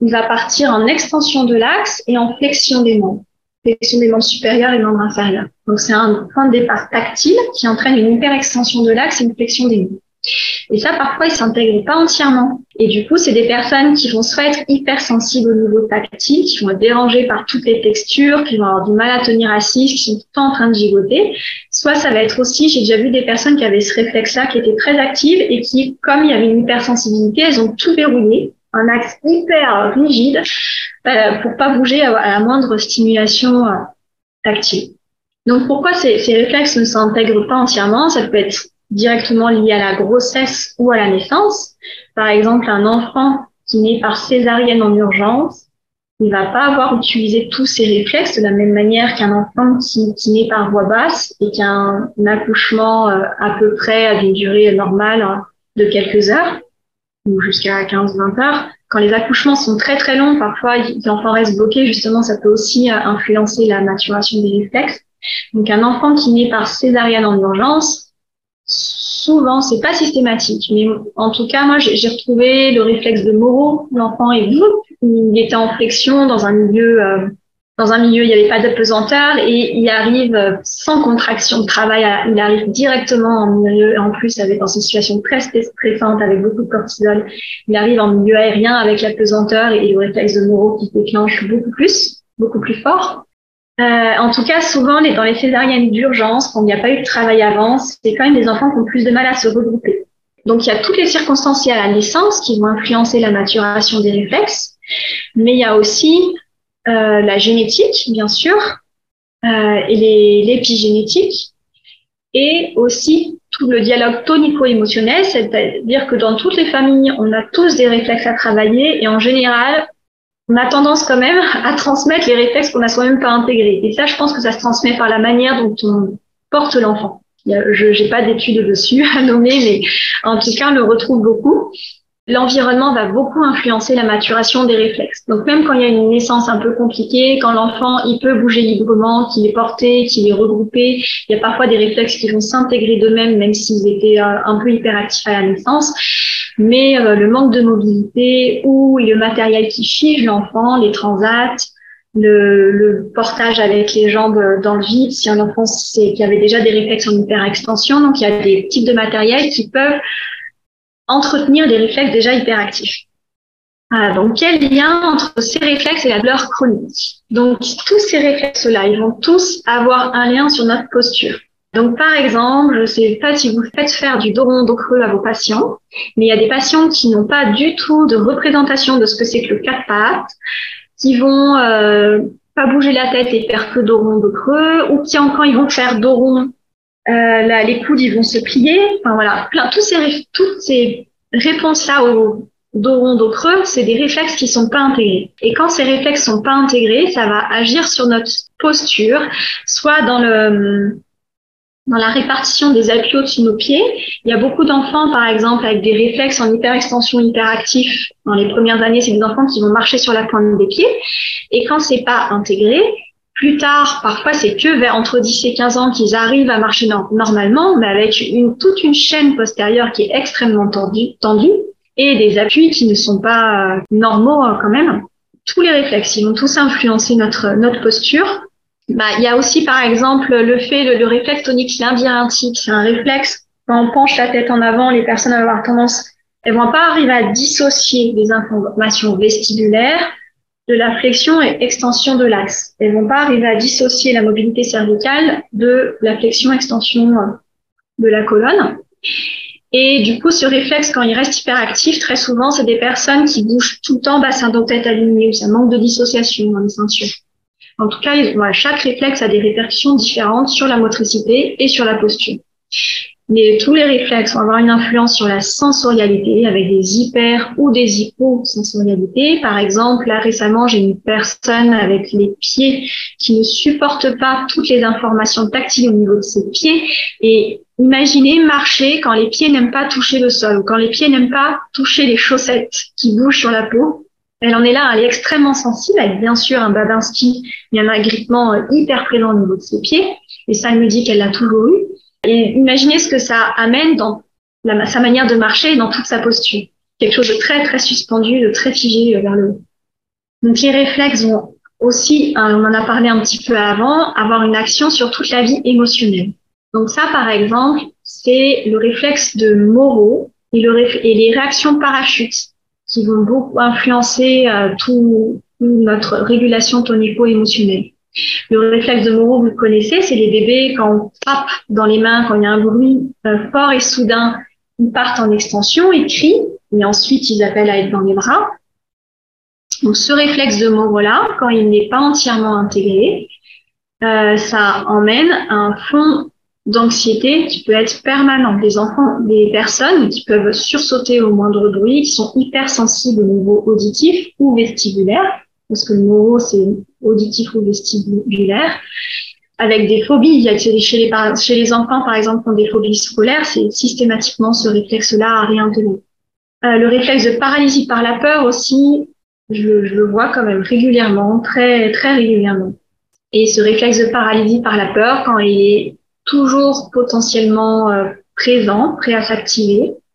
il va partir en extension de l'axe et en flexion des membres. Flexion des membres supérieurs et membres inférieurs. Donc, c'est un point de départ tactile qui entraîne une hyperextension de l'axe et une flexion des membres. Et ça, parfois, ils s'intègrent pas entièrement. Et du coup, c'est des personnes qui vont soit être hypersensibles au niveau tactile, qui vont être dérangées par toutes les textures, qui vont avoir du mal à tenir assise, qui sont tout le temps en train de gigoter. Soit ça va être aussi, j'ai déjà vu des personnes qui avaient ce réflexe-là, qui étaient très actives et qui, comme il y avait une hypersensibilité, elles ont tout verrouillé, un axe hyper rigide, euh, pour pas bouger à, la moindre stimulation euh, tactile. Donc pourquoi ces, réflexes ne s'intègrent pas entièrement? Ça peut être directement lié à la grossesse ou à la naissance. Par exemple, un enfant qui naît par césarienne en urgence, il va pas avoir utilisé tous ses réflexes de la même manière qu'un enfant qui, naît par voie basse et qui a un, accouchement euh, à peu près à une durée normale de quelques heures ou jusqu'à 15-20 heures. Quand les accouchements sont très très longs, parfois l'enfant reste bloqué, justement, ça peut aussi euh, influencer la maturation des réflexes. Donc un enfant qui naît par césarienne en urgence, souvent, c'est pas systématique, mais en tout cas, moi, j'ai retrouvé le réflexe de Moreau. L'enfant est il était en flexion dans un milieu, euh, dans un milieu, il n'y avait pas de pesanteur et il arrive euh, sans contraction de travail, il arrive directement en milieu, en plus, avec, une situation très stressante avec beaucoup de cortisol, il arrive en milieu aérien avec la pesanteur et le réflexe de Moreau qui déclenche beaucoup plus, beaucoup plus fort. Euh, en tout cas, souvent, dans les césariennes d'urgence, quand il n'y a pas eu de travail avant, c'est quand même des enfants qui ont plus de mal à se regrouper. Donc, il y a toutes les circonstances à la naissance qui vont influencer la maturation des réflexes, mais il y a aussi euh, la génétique, bien sûr, euh, et l'épigénétique, et aussi tout le dialogue tonico-émotionnel, c'est-à-dire que dans toutes les familles, on a tous des réflexes à travailler, et en général, on a tendance quand même [laughs] à transmettre les réflexes qu'on n'a soi-même pas intégrés. Et ça, je pense que ça se transmet par la manière dont on porte l'enfant. Je n'ai pas d'études dessus [laughs] à nommer, mais en tout cas, on le retrouve beaucoup l'environnement va beaucoup influencer la maturation des réflexes. Donc même quand il y a une naissance un peu compliquée, quand l'enfant il peut bouger librement, qu'il est porté, qu'il est regroupé, il y a parfois des réflexes qui vont s'intégrer d'eux-mêmes même s'ils étaient euh, un peu hyperactifs à la naissance. Mais euh, le manque de mobilité ou le matériel qui fige l'enfant, les transats, le, portage avec les jambes dans le vide, si un enfant qui avait déjà des réflexes en hyperextension, donc il y a des types de matériel qui peuvent entretenir des réflexes déjà hyperactifs. donc, quel lien entre ces réflexes et la douleur chronique? Donc, tous ces réflexes-là, ils vont tous avoir un lien sur notre posture. Donc, par exemple, je sais pas si vous faites faire du dos rond, dos creux à vos patients, mais il y a des patients qui n'ont pas du tout de représentation de ce que c'est que le quatre pattes, qui vont euh, pas bouger la tête et faire que dos rond, dos creux, ou qui encore ils vont faire dos rond, là, les coudes, ils vont se plier. Enfin voilà, tous ces, toutes ces réponses-là au dos rond, dos creux, c'est des réflexes qui sont pas intégrés. Et quand ces réflexes sont pas intégrés, ça va agir sur notre posture, soit dans le dans la répartition des appuis au-dessus de nos pieds. Il y a beaucoup d'enfants, par exemple, avec des réflexes en hyperextension hyperactifs. Dans les premières années, c'est des enfants qui vont marcher sur la pointe des pieds. Et quand c'est pas intégré, plus tard, parfois, c'est que vers entre 10 et 15 ans qu'ils arrivent à marcher normalement, mais avec une, toute une chaîne postérieure qui est extrêmement tendue, tendue et des appuis qui ne sont pas euh, normaux euh, quand même. Tous les réflexes, ils vont tous influencer notre, notre posture. Bah, il y a aussi, par exemple, le fait, le, le réflexe tonique labyrinthique. C'est un réflexe, quand on penche la tête en avant, les personnes vont avoir tendance, elles vont pas arriver à dissocier des informations vestibulaires de la flexion et extension de l'axe. Elles vont pas arriver à dissocier la mobilité cervicale de la flexion-extension de la colonne. Et du coup, ce réflexe, quand il reste hyperactif, très souvent, c'est des personnes qui bougent tout le temps bassin dos tête aligné, ou ça manque de dissociation dans les ceintures. En tout cas, chaque réflexe a des répercussions différentes sur la motricité et sur la posture. Mais tous les réflexes vont avoir une influence sur la sensorialité avec des hyper ou des hyposensorialités. Par exemple, là récemment, j'ai une personne avec les pieds qui ne supporte pas toutes les informations tactiles au niveau de ses pieds. Et imaginez marcher quand les pieds n'aiment pas toucher le sol ou quand les pieds n'aiment pas toucher les chaussettes qui bougent sur la peau. Elle en est là, elle est extrêmement sensible, avec bien sûr un Babinski, il y a un agrippement euh, hyper présent au niveau de ses pieds, et ça elle me dit qu'elle l'a toujours eu. Et imaginez ce que ça amène dans sa manière de marcher et dans toute sa posture. Quelque chose de très, très suspendu, de très figé vers le haut. Donc les réflexes vont aussi, hein, on en a parlé un petit peu avant, avoir une action sur toute la vie émotionnelle. Donc ça, par exemple, c'est le réflexe de Moreau et, le et les réactions parachutes qui vont beaucoup influencer euh, tout, notre régulation tonico-émotionnelle. Le réflexe de Moreau, vous le connaissez, c'est les bébés quand on frappe dans les mains, quand il y a un bruit euh, fort et soudain, ils partent en extension, ils crient, et ensuite ils appellent à être dans les bras. Donc ce réflexe de Moreau-là, quand il n'est pas entièrement intégré, euh, ça emmène un fond d'anxiété qui peut être permanent. Des enfants, des personnes qui peuvent sursauter au moindre bruit, qui sont hypersensibles au niveau auditif ou vestibulaire, parce que le neuro, c'est auditif ou vestibulaire, avec des phobies. Il chez les, chez les enfants, par exemple, qui ont des phobies scolaires, c'est systématiquement ce réflexe-là à réintégrer. Euh, le réflexe de paralysie par la peur aussi, je, je, le vois quand même régulièrement, très très régulièrement. Et ce réflexe de paralysie par la peur, quand il est toujours potentiellement euh, présent, prêt à.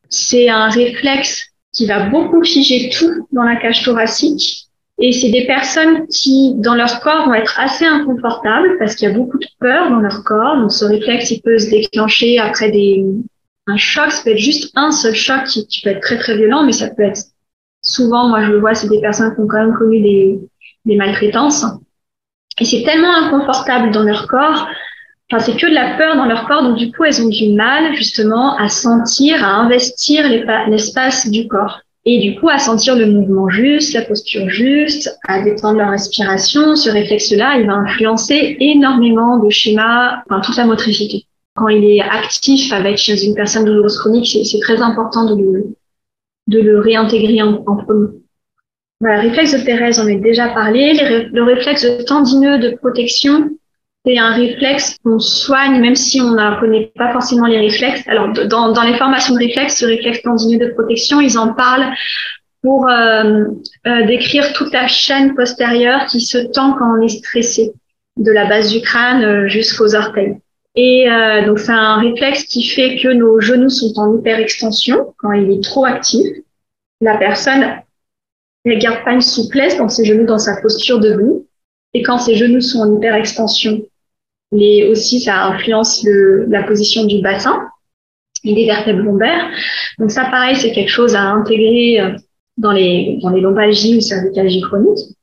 C'est un réflexe qui va beaucoup figer tout dans la cage thoracique. Et c'est des personnes qui, dans leur corps, vont être assez inconfortables parce qu'il y a beaucoup de peur dans leur corps. Donc, ce réflexe, il peut se déclencher après des, un choc. Ça peut être juste un seul choc qui, peut être très, très violent, mais ça peut être souvent, moi, je le vois, c'est des personnes qui ont quand même connu des, des maltraitances. Et c'est tellement inconfortable dans leur corps Enfin, c'est que de la peur dans leur corps, donc du coup, elles ont du mal justement à sentir, à investir l'espace du corps. Et du coup, à sentir le mouvement juste, la posture juste, à détendre leur respiration. Ce réflexe-là, il va influencer énormément de schémas, enfin, toute la motricité. Quand il est actif avec chez une personne douloureuse chronique, c'est très important de le, de le réintégrer en, en premier. Voilà, réflexe de Thérèse, on a déjà parlé. le réflexe tendineux de protection, c'est un réflexe qu'on soigne même si on ne connaît pas forcément les réflexes. Alors, dans, les formations de réflexes, ce réflexe tendineux de protection, ils en parlent pour euh, euh, décrire toute la chaîne postérieure qui se tend quand on est stressé, de la base du crâne euh, jusqu'aux orteils. Et donc, c'est un réflexe qui fait que nos genoux sont en hyperextension quand il est trop actif. La personne ne garde pas une souplesse dans ses genoux, dans sa posture debout. Et quand ses genoux sont en hyperextension, mais aussi ça influence le, la position du bassin et des vertèbres lombaires. Donc ça, pareil, c'est quelque chose à intégrer euh, dans les, dans les lombalgies ou cervicalgies chroniques.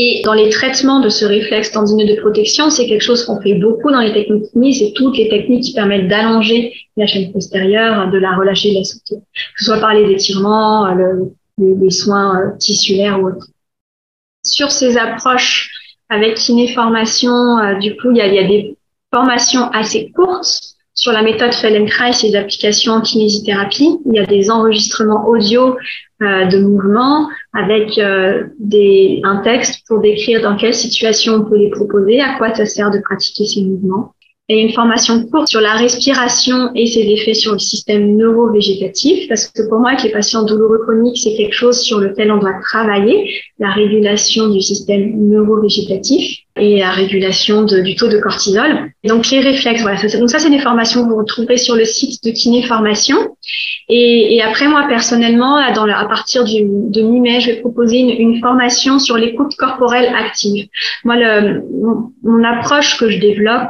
Et dans les traitements de ce réflexe tendineux de protection, c'est quelque chose qu'on fait beaucoup dans les techniques c'est toutes les techniques qui permettent d'allonger la chaîne postérieure, de la relâcher, de la sauter, que ce soit par les étirements, le, les soins euh, tissulaires ou autres. Sur ces approches avec Kinéformation, euh, du coup, il y, a, des formations assez courtes sur la méthode Feldenkrais et d'application en kinésithérapie. Il y a des enregistrements audio euh, de mouvements avec euh, des, un texte pour décrire dans quelle situation on peut les proposer, à quoi ça sert de pratiquer ces mouvements et une formation courte sur la respiration et ses effets sur le système neurovégétatif, parce que pour moi, avec les patients douloureux chroniques, c'est quelque chose sur lequel on doit travailler, la régulation du système neurovégétatif et la régulation du taux de cortisol. Donc les réflexes, voilà. Donc ça, c'est des formations que vous retrouvez sur le site de Kiné Formation. Et, après, moi personnellement, à partir du, de mi-mai, je vais proposer une, formation sur l'écoute corporelle active. Moi, mon approche que je développe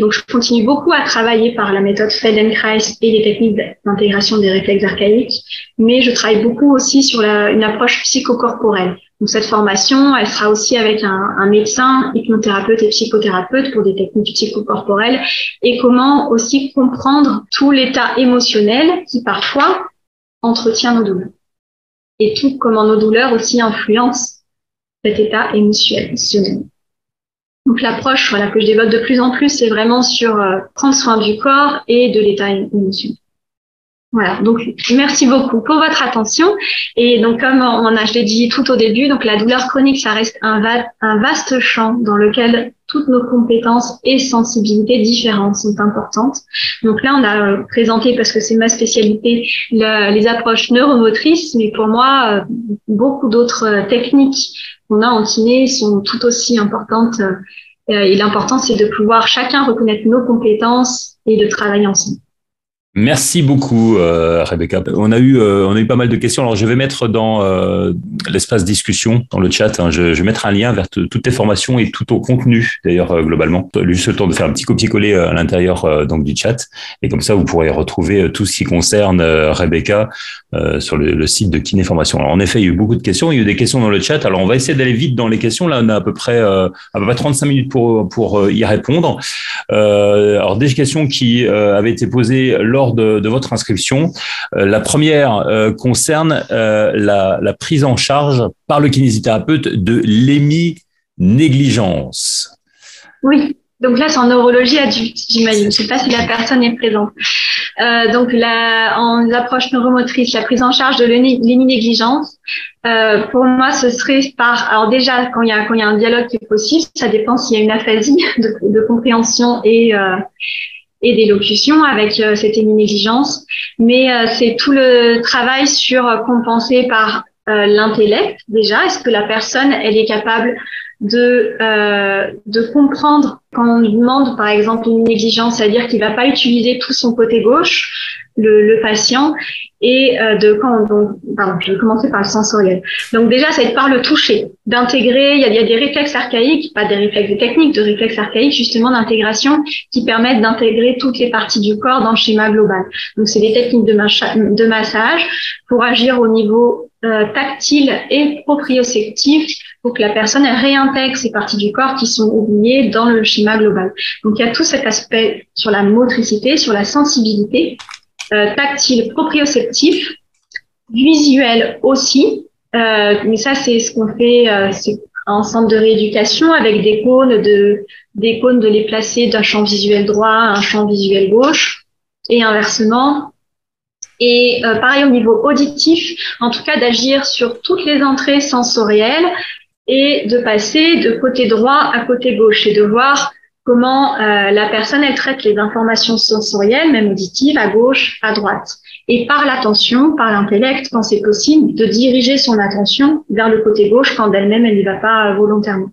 donc je continue beaucoup à travailler par la méthode Feldenkrais et les techniques d'intégration des réflexes archaïques, mais je travaille beaucoup aussi sur une approche psychocorporelle. Donc cette formation, elle sera aussi avec un, médecin, hypnothérapeute et psychothérapeute pour des techniques psychocorporelles et comment aussi comprendre tout l'état émotionnel qui parfois entretient nos douleurs et tout comment nos douleurs aussi influencent cet état émotionnel. Donc l'approche voilà, que je développe de plus en plus, c'est vraiment sur euh, prendre soin du corps et de l'état émotionnel. Voilà, donc merci beaucoup pour votre attention. Et donc comme on a, je l'ai dit tout au début, donc la douleur chronique, ça reste un, un vaste champ dans lequel toutes nos compétences et sensibilités différentes sont importantes. Donc là, on a euh, présenté, parce que c'est ma spécialité, le, les approches neuromotrices, mais pour moi, euh, beaucoup d'autres techniques qu'on a en kiné sont tout aussi importantes. Euh, et l'important, c'est de pouvoir chacun reconnaître nos compétences et de travailler ensemble. Merci beaucoup, euh, Rebecca. On a eu, euh, on a eu pas mal de questions. Alors, je vais mettre dans euh, l'espace discussion, dans le chat, hein, je, vais mettre un lien vers toutes tes formations et tout ton contenu, d'ailleurs, euh, globalement. Juste le temps de faire un petit copier-coller à l'intérieur donc du chat. Et comme ça, vous pourrez retrouver tout ce qui concerne Rebecca sur le, site de Kinéformation. Alors, en effet, il y a eu beaucoup de questions. Il y a eu des questions dans le chat. Alors, on va essayer d'aller vite dans les questions. Là, on a à peu près, à peu près 35 minutes pour, pour y répondre. alors, des questions qui avaient été posées lors de, votre inscription. Euh, la première euh, concerne euh, la, prise en charge par le kinésithérapeute de l'hémi-négligence. Oui. Donc là, c'est en neurologie adulte, j'imagine. Je ne sais pas si la personne est présente. Donc là, en approche neuromotrice, la prise en charge de l'hémi-négligence, euh, pour moi, ce serait par. Alors déjà, quand il y a y a un dialogue qui est possible, ça dépend s'il y a une aphasie de, compréhension et et d'élocution avec euh, cette négligence, mais euh, c'est tout le travail sur euh, compenser par l'intellect déjà. Est-ce que la personne elle est capable de de comprendre quand on demande par exemple une négligence, c'est-à-dire qu'il va pas utiliser tout son côté gauche, le, le patient et euh, de quand donc, pardon, je vais commencer par le sensoriel. Donc déjà, c'est par le toucher, d'intégrer. Il y a, y a des réflexes archaïques, pas des réflexes techniques, de réflexes archaïques justement d'intégration qui permettent d'intégrer toutes les parties du corps dans le schéma global. Donc c'est des techniques de massage pour agir au niveau euh, tactile et proprioceptif pour que la personne réintègre ces parties du corps qui sont oubliées dans le schéma global. Donc il y a tout cet aspect sur la motricité, sur la sensibilité euh, tactile, proprioceptif, visuel aussi. Euh, mais ça, c'est ce qu'on fait euh, en centre de rééducation avec des cônes de des cônes de les placer d'un champ visuel droit à un champ visuel gauche et inversement. Et euh, pareil au niveau auditif, en tout cas d'agir sur toutes les entrées sensorielles et de passer de côté droit à côté gauche et de voir comment euh, la personne elle traite les informations sensorielles, même auditives, à gauche, à droite. Et par l'attention, par l'intellect, quand c'est possible, de diriger son attention vers le côté gauche quand d'elle-même elle n'y va pas euh, volontairement.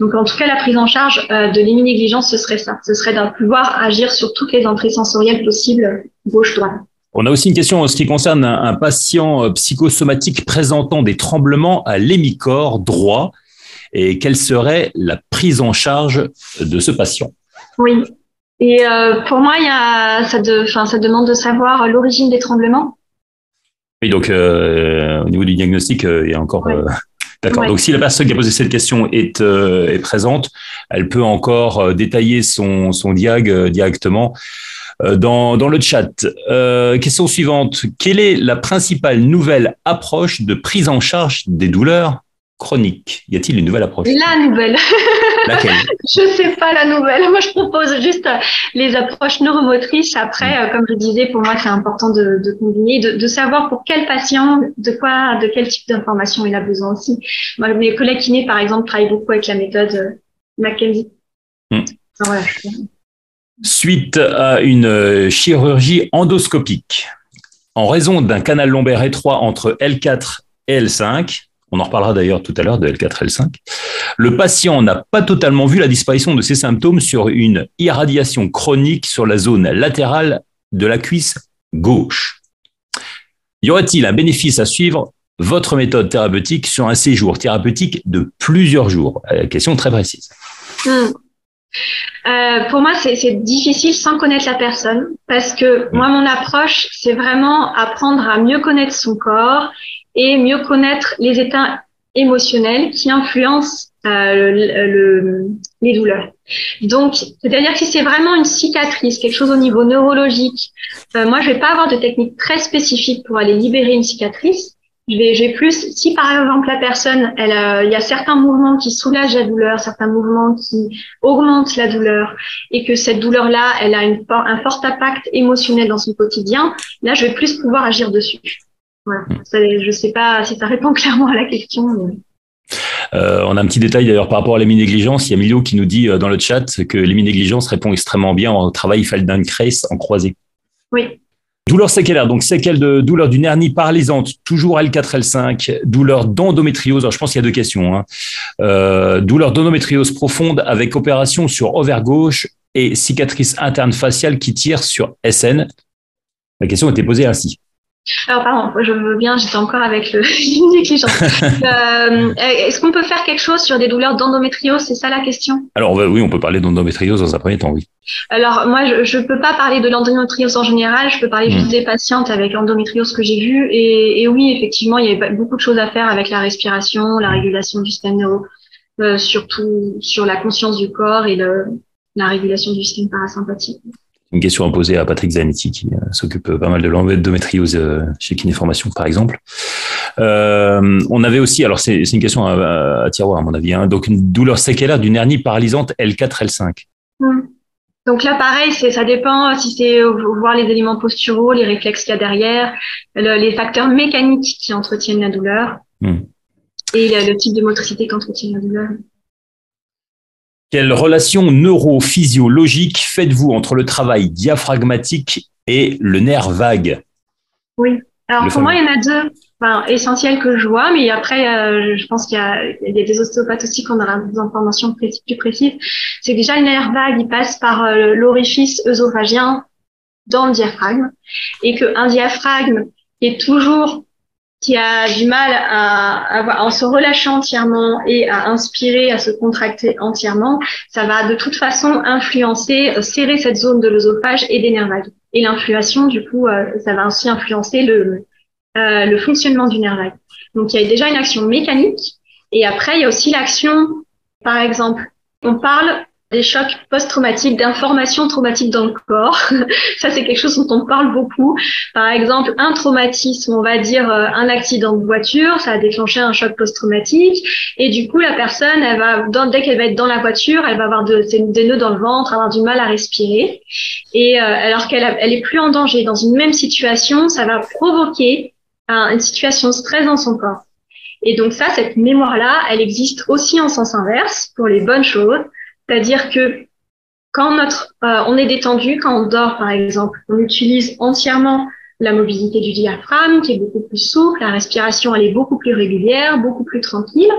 Donc en tout cas, la prise en charge euh, de l'héminégligence, ce serait ça. Ce serait de pouvoir agir sur toutes les entrées sensorielles possibles, gauche-droite. On a aussi une question en ce qui concerne un, un patient psychosomatique présentant des tremblements à l'hémicorps droit et quelle serait la prise en charge de ce patient? Oui. Et euh, pour moi, il y a, ça, de, ça demande de savoir l'origine des tremblements. Oui, donc euh, au niveau du diagnostic, euh, il y a encore. Euh, d'accord. Donc, si la personne qui a posé cette question est, euh, est présente, elle peut encore euh, détailler son, son diag directement dans, dans le chat. question suivante. Quelle est la principale nouvelle approche de prise en charge des douleurs chronique. Y a-t-il une nouvelle approche? La nouvelle. [laughs] Laquelle? Je sais pas la nouvelle. Moi, je propose juste euh, les approches neuromotrices. Après, euh, comme je disais, pour moi, c'est important de, combiner, de, savoir pour quel patient, de quoi, de quel type d'information il a besoin aussi. Moi, mes collègues kinés, par exemple, travaillent beaucoup avec la méthode euh, Mackenzie. Hmm. Suite à une chirurgie endoscopique, en raison d'un canal lombaire étroit entre L4 et L5, on en reparlera d'ailleurs tout à l'heure de L4, L5. Le patient n'a pas totalement vu la disparition de ses symptômes sur une irradiation chronique sur la zone latérale de la cuisse gauche. Y aurait-il un bénéfice à suivre? Votre méthode thérapeutique sur un séjour thérapeutique de plusieurs jours? Euh, Question très précise. Hmm. Euh, pour moi, c'est difficile sans connaître la personne parce que moi, mon approche, c'est vraiment apprendre à mieux connaître son corps et mieux connaître les états émotionnels qui influencent euh, le, les douleurs. Donc, c'est-à-dire que si c'est vraiment une cicatrice, quelque chose au niveau neurologique, euh, moi, je vais pas avoir de technique très spécifique pour aller libérer une cicatrice. Je vais, je vais plus, si par exemple la personne, elle, il y a certains mouvements qui soulagent la douleur, certains mouvements qui augmentent la douleur, et que cette douleur-là, elle a une, un fort impact émotionnel dans son quotidien, là, je vais plus pouvoir agir dessus. Voilà. je ne sais pas si ça répond [laughs] clairement à la question. Euh, on a un petit détail d'ailleurs par rapport à l'héminégligence. Il y a Milo qui nous dit euh, dans le chat que l'héminégligence répond extrêmement bien au travail Feldenkrais en croisé. Oui. Douleur séquelaire, donc séquelle de douleur d'une hernie paralysante, toujours L4, L5, douleur d'endométriose. Alors je pense qu'il y a deux questions. Hein. Euh, douleur d'endométriose profonde avec opération sur ovaire gauche et cicatrice interne faciale qui tire sur SN. La question était posée ainsi. Alors, pardon, je veux bien, j'étais encore avec le [laughs] négligence. [laughs] euh, Est-ce qu'on peut faire quelque chose sur des douleurs d'endométriose? C'est ça la question? Alors, oui, on peut parler d'endométriose dans un premier temps, oui. Alors, moi, je ne peux pas parler de l'endométriose en général, je peux parler juste hmm. des patientes avec l'endométriose que j'ai vue. Et, et, oui, effectivement, il y a beaucoup de choses à faire avec la respiration, la régulation du système neuro, euh, surtout sur la conscience du corps et le, la régulation du système parasympathique une question à poser à Patrick Zanetti qui euh, s'occupe pas mal de l'endométriose euh, chez Kinéformation par exemple. Euh, on avait aussi, alors c'est une question à, tiroir à mon avis, hein, donc une douleur séquelaire d'une hernie paralysante L4 L5. Hmm. Donc là, pareil, ça dépend si c'est voir les éléments posturaux, les réflexes qu'il y a derrière, les facteurs mécaniques qui entretiennent la douleur hmm. et le, type de motricité qu'entretient la douleur. Quelle relation neurophysiologique faites-vous entre le travail diaphragmatique et le nerf vague Oui, alors pour moi, il y en a deux. Enfin, essentiels que je vois, mais après, euh, je pense qu'il y, a des ostéopathes aussi qui ont des informations plus précises. C'est déjà le nerf vague, il passe par euh, l'orifice œsophagien dans le diaphragme, et qu'un diaphragme est toujours qui a du mal à, à, en se relâcher entièrement et à inspirer, à se contracter entièrement, ça va de toute façon influencer, euh, serrer cette zone de l'œsophage et des nerfs vagues. Et l'influation, du coup, euh, ça va aussi influencer le, euh, le fonctionnement du nerf vague. Donc, il y a déjà une action mécanique. Et après, il y a aussi l'action, par exemple, on parle des chocs post-traumatiques, d'informations traumatiques dans le corps. [laughs] Ça, c'est quelque chose dont on parle beaucoup. Par exemple, un traumatisme, on va dire euh, un accident de voiture, ça a déclenché un choc post-traumatique. Et du coup, la personne, elle va, dès qu'elle va être dans la voiture, elle va avoir de, des nœuds dans le ventre, avoir du mal à respirer. Et euh, alors qu'elle elle est plus en danger, dans une même situation, ça va provoquer une situation de stress dans son corps. Et donc ça, cette mémoire-là, elle existe aussi en sens inverse pour les bonnes choses. C'est-à-dire que quand notre, euh, on est détendu, quand on dort par exemple, on utilise entièrement la mobilité du diaphragme qui est beaucoup plus souple, la respiration elle est beaucoup plus régulière, beaucoup plus tranquille.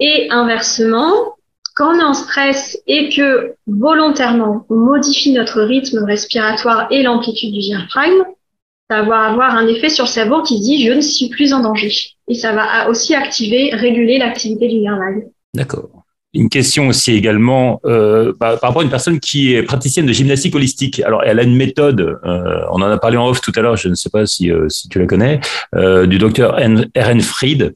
Et inversement, quand on est en stress et que volontairement on modifie notre rythme respiratoire et l'amplitude du diaphragme, ça va avoir un effet sur le cerveau qui dit je ne suis plus en danger. Et ça va aussi activer, réguler l'activité du nerf. D'accord. Une question aussi également euh, par, rapport à une personne qui est praticienne de gymnastique holistique. Alors, elle a une méthode, euh, on en a parlé en off tout à l'heure, je ne sais pas si, euh, si tu la connais, du docteur R.N. Fried.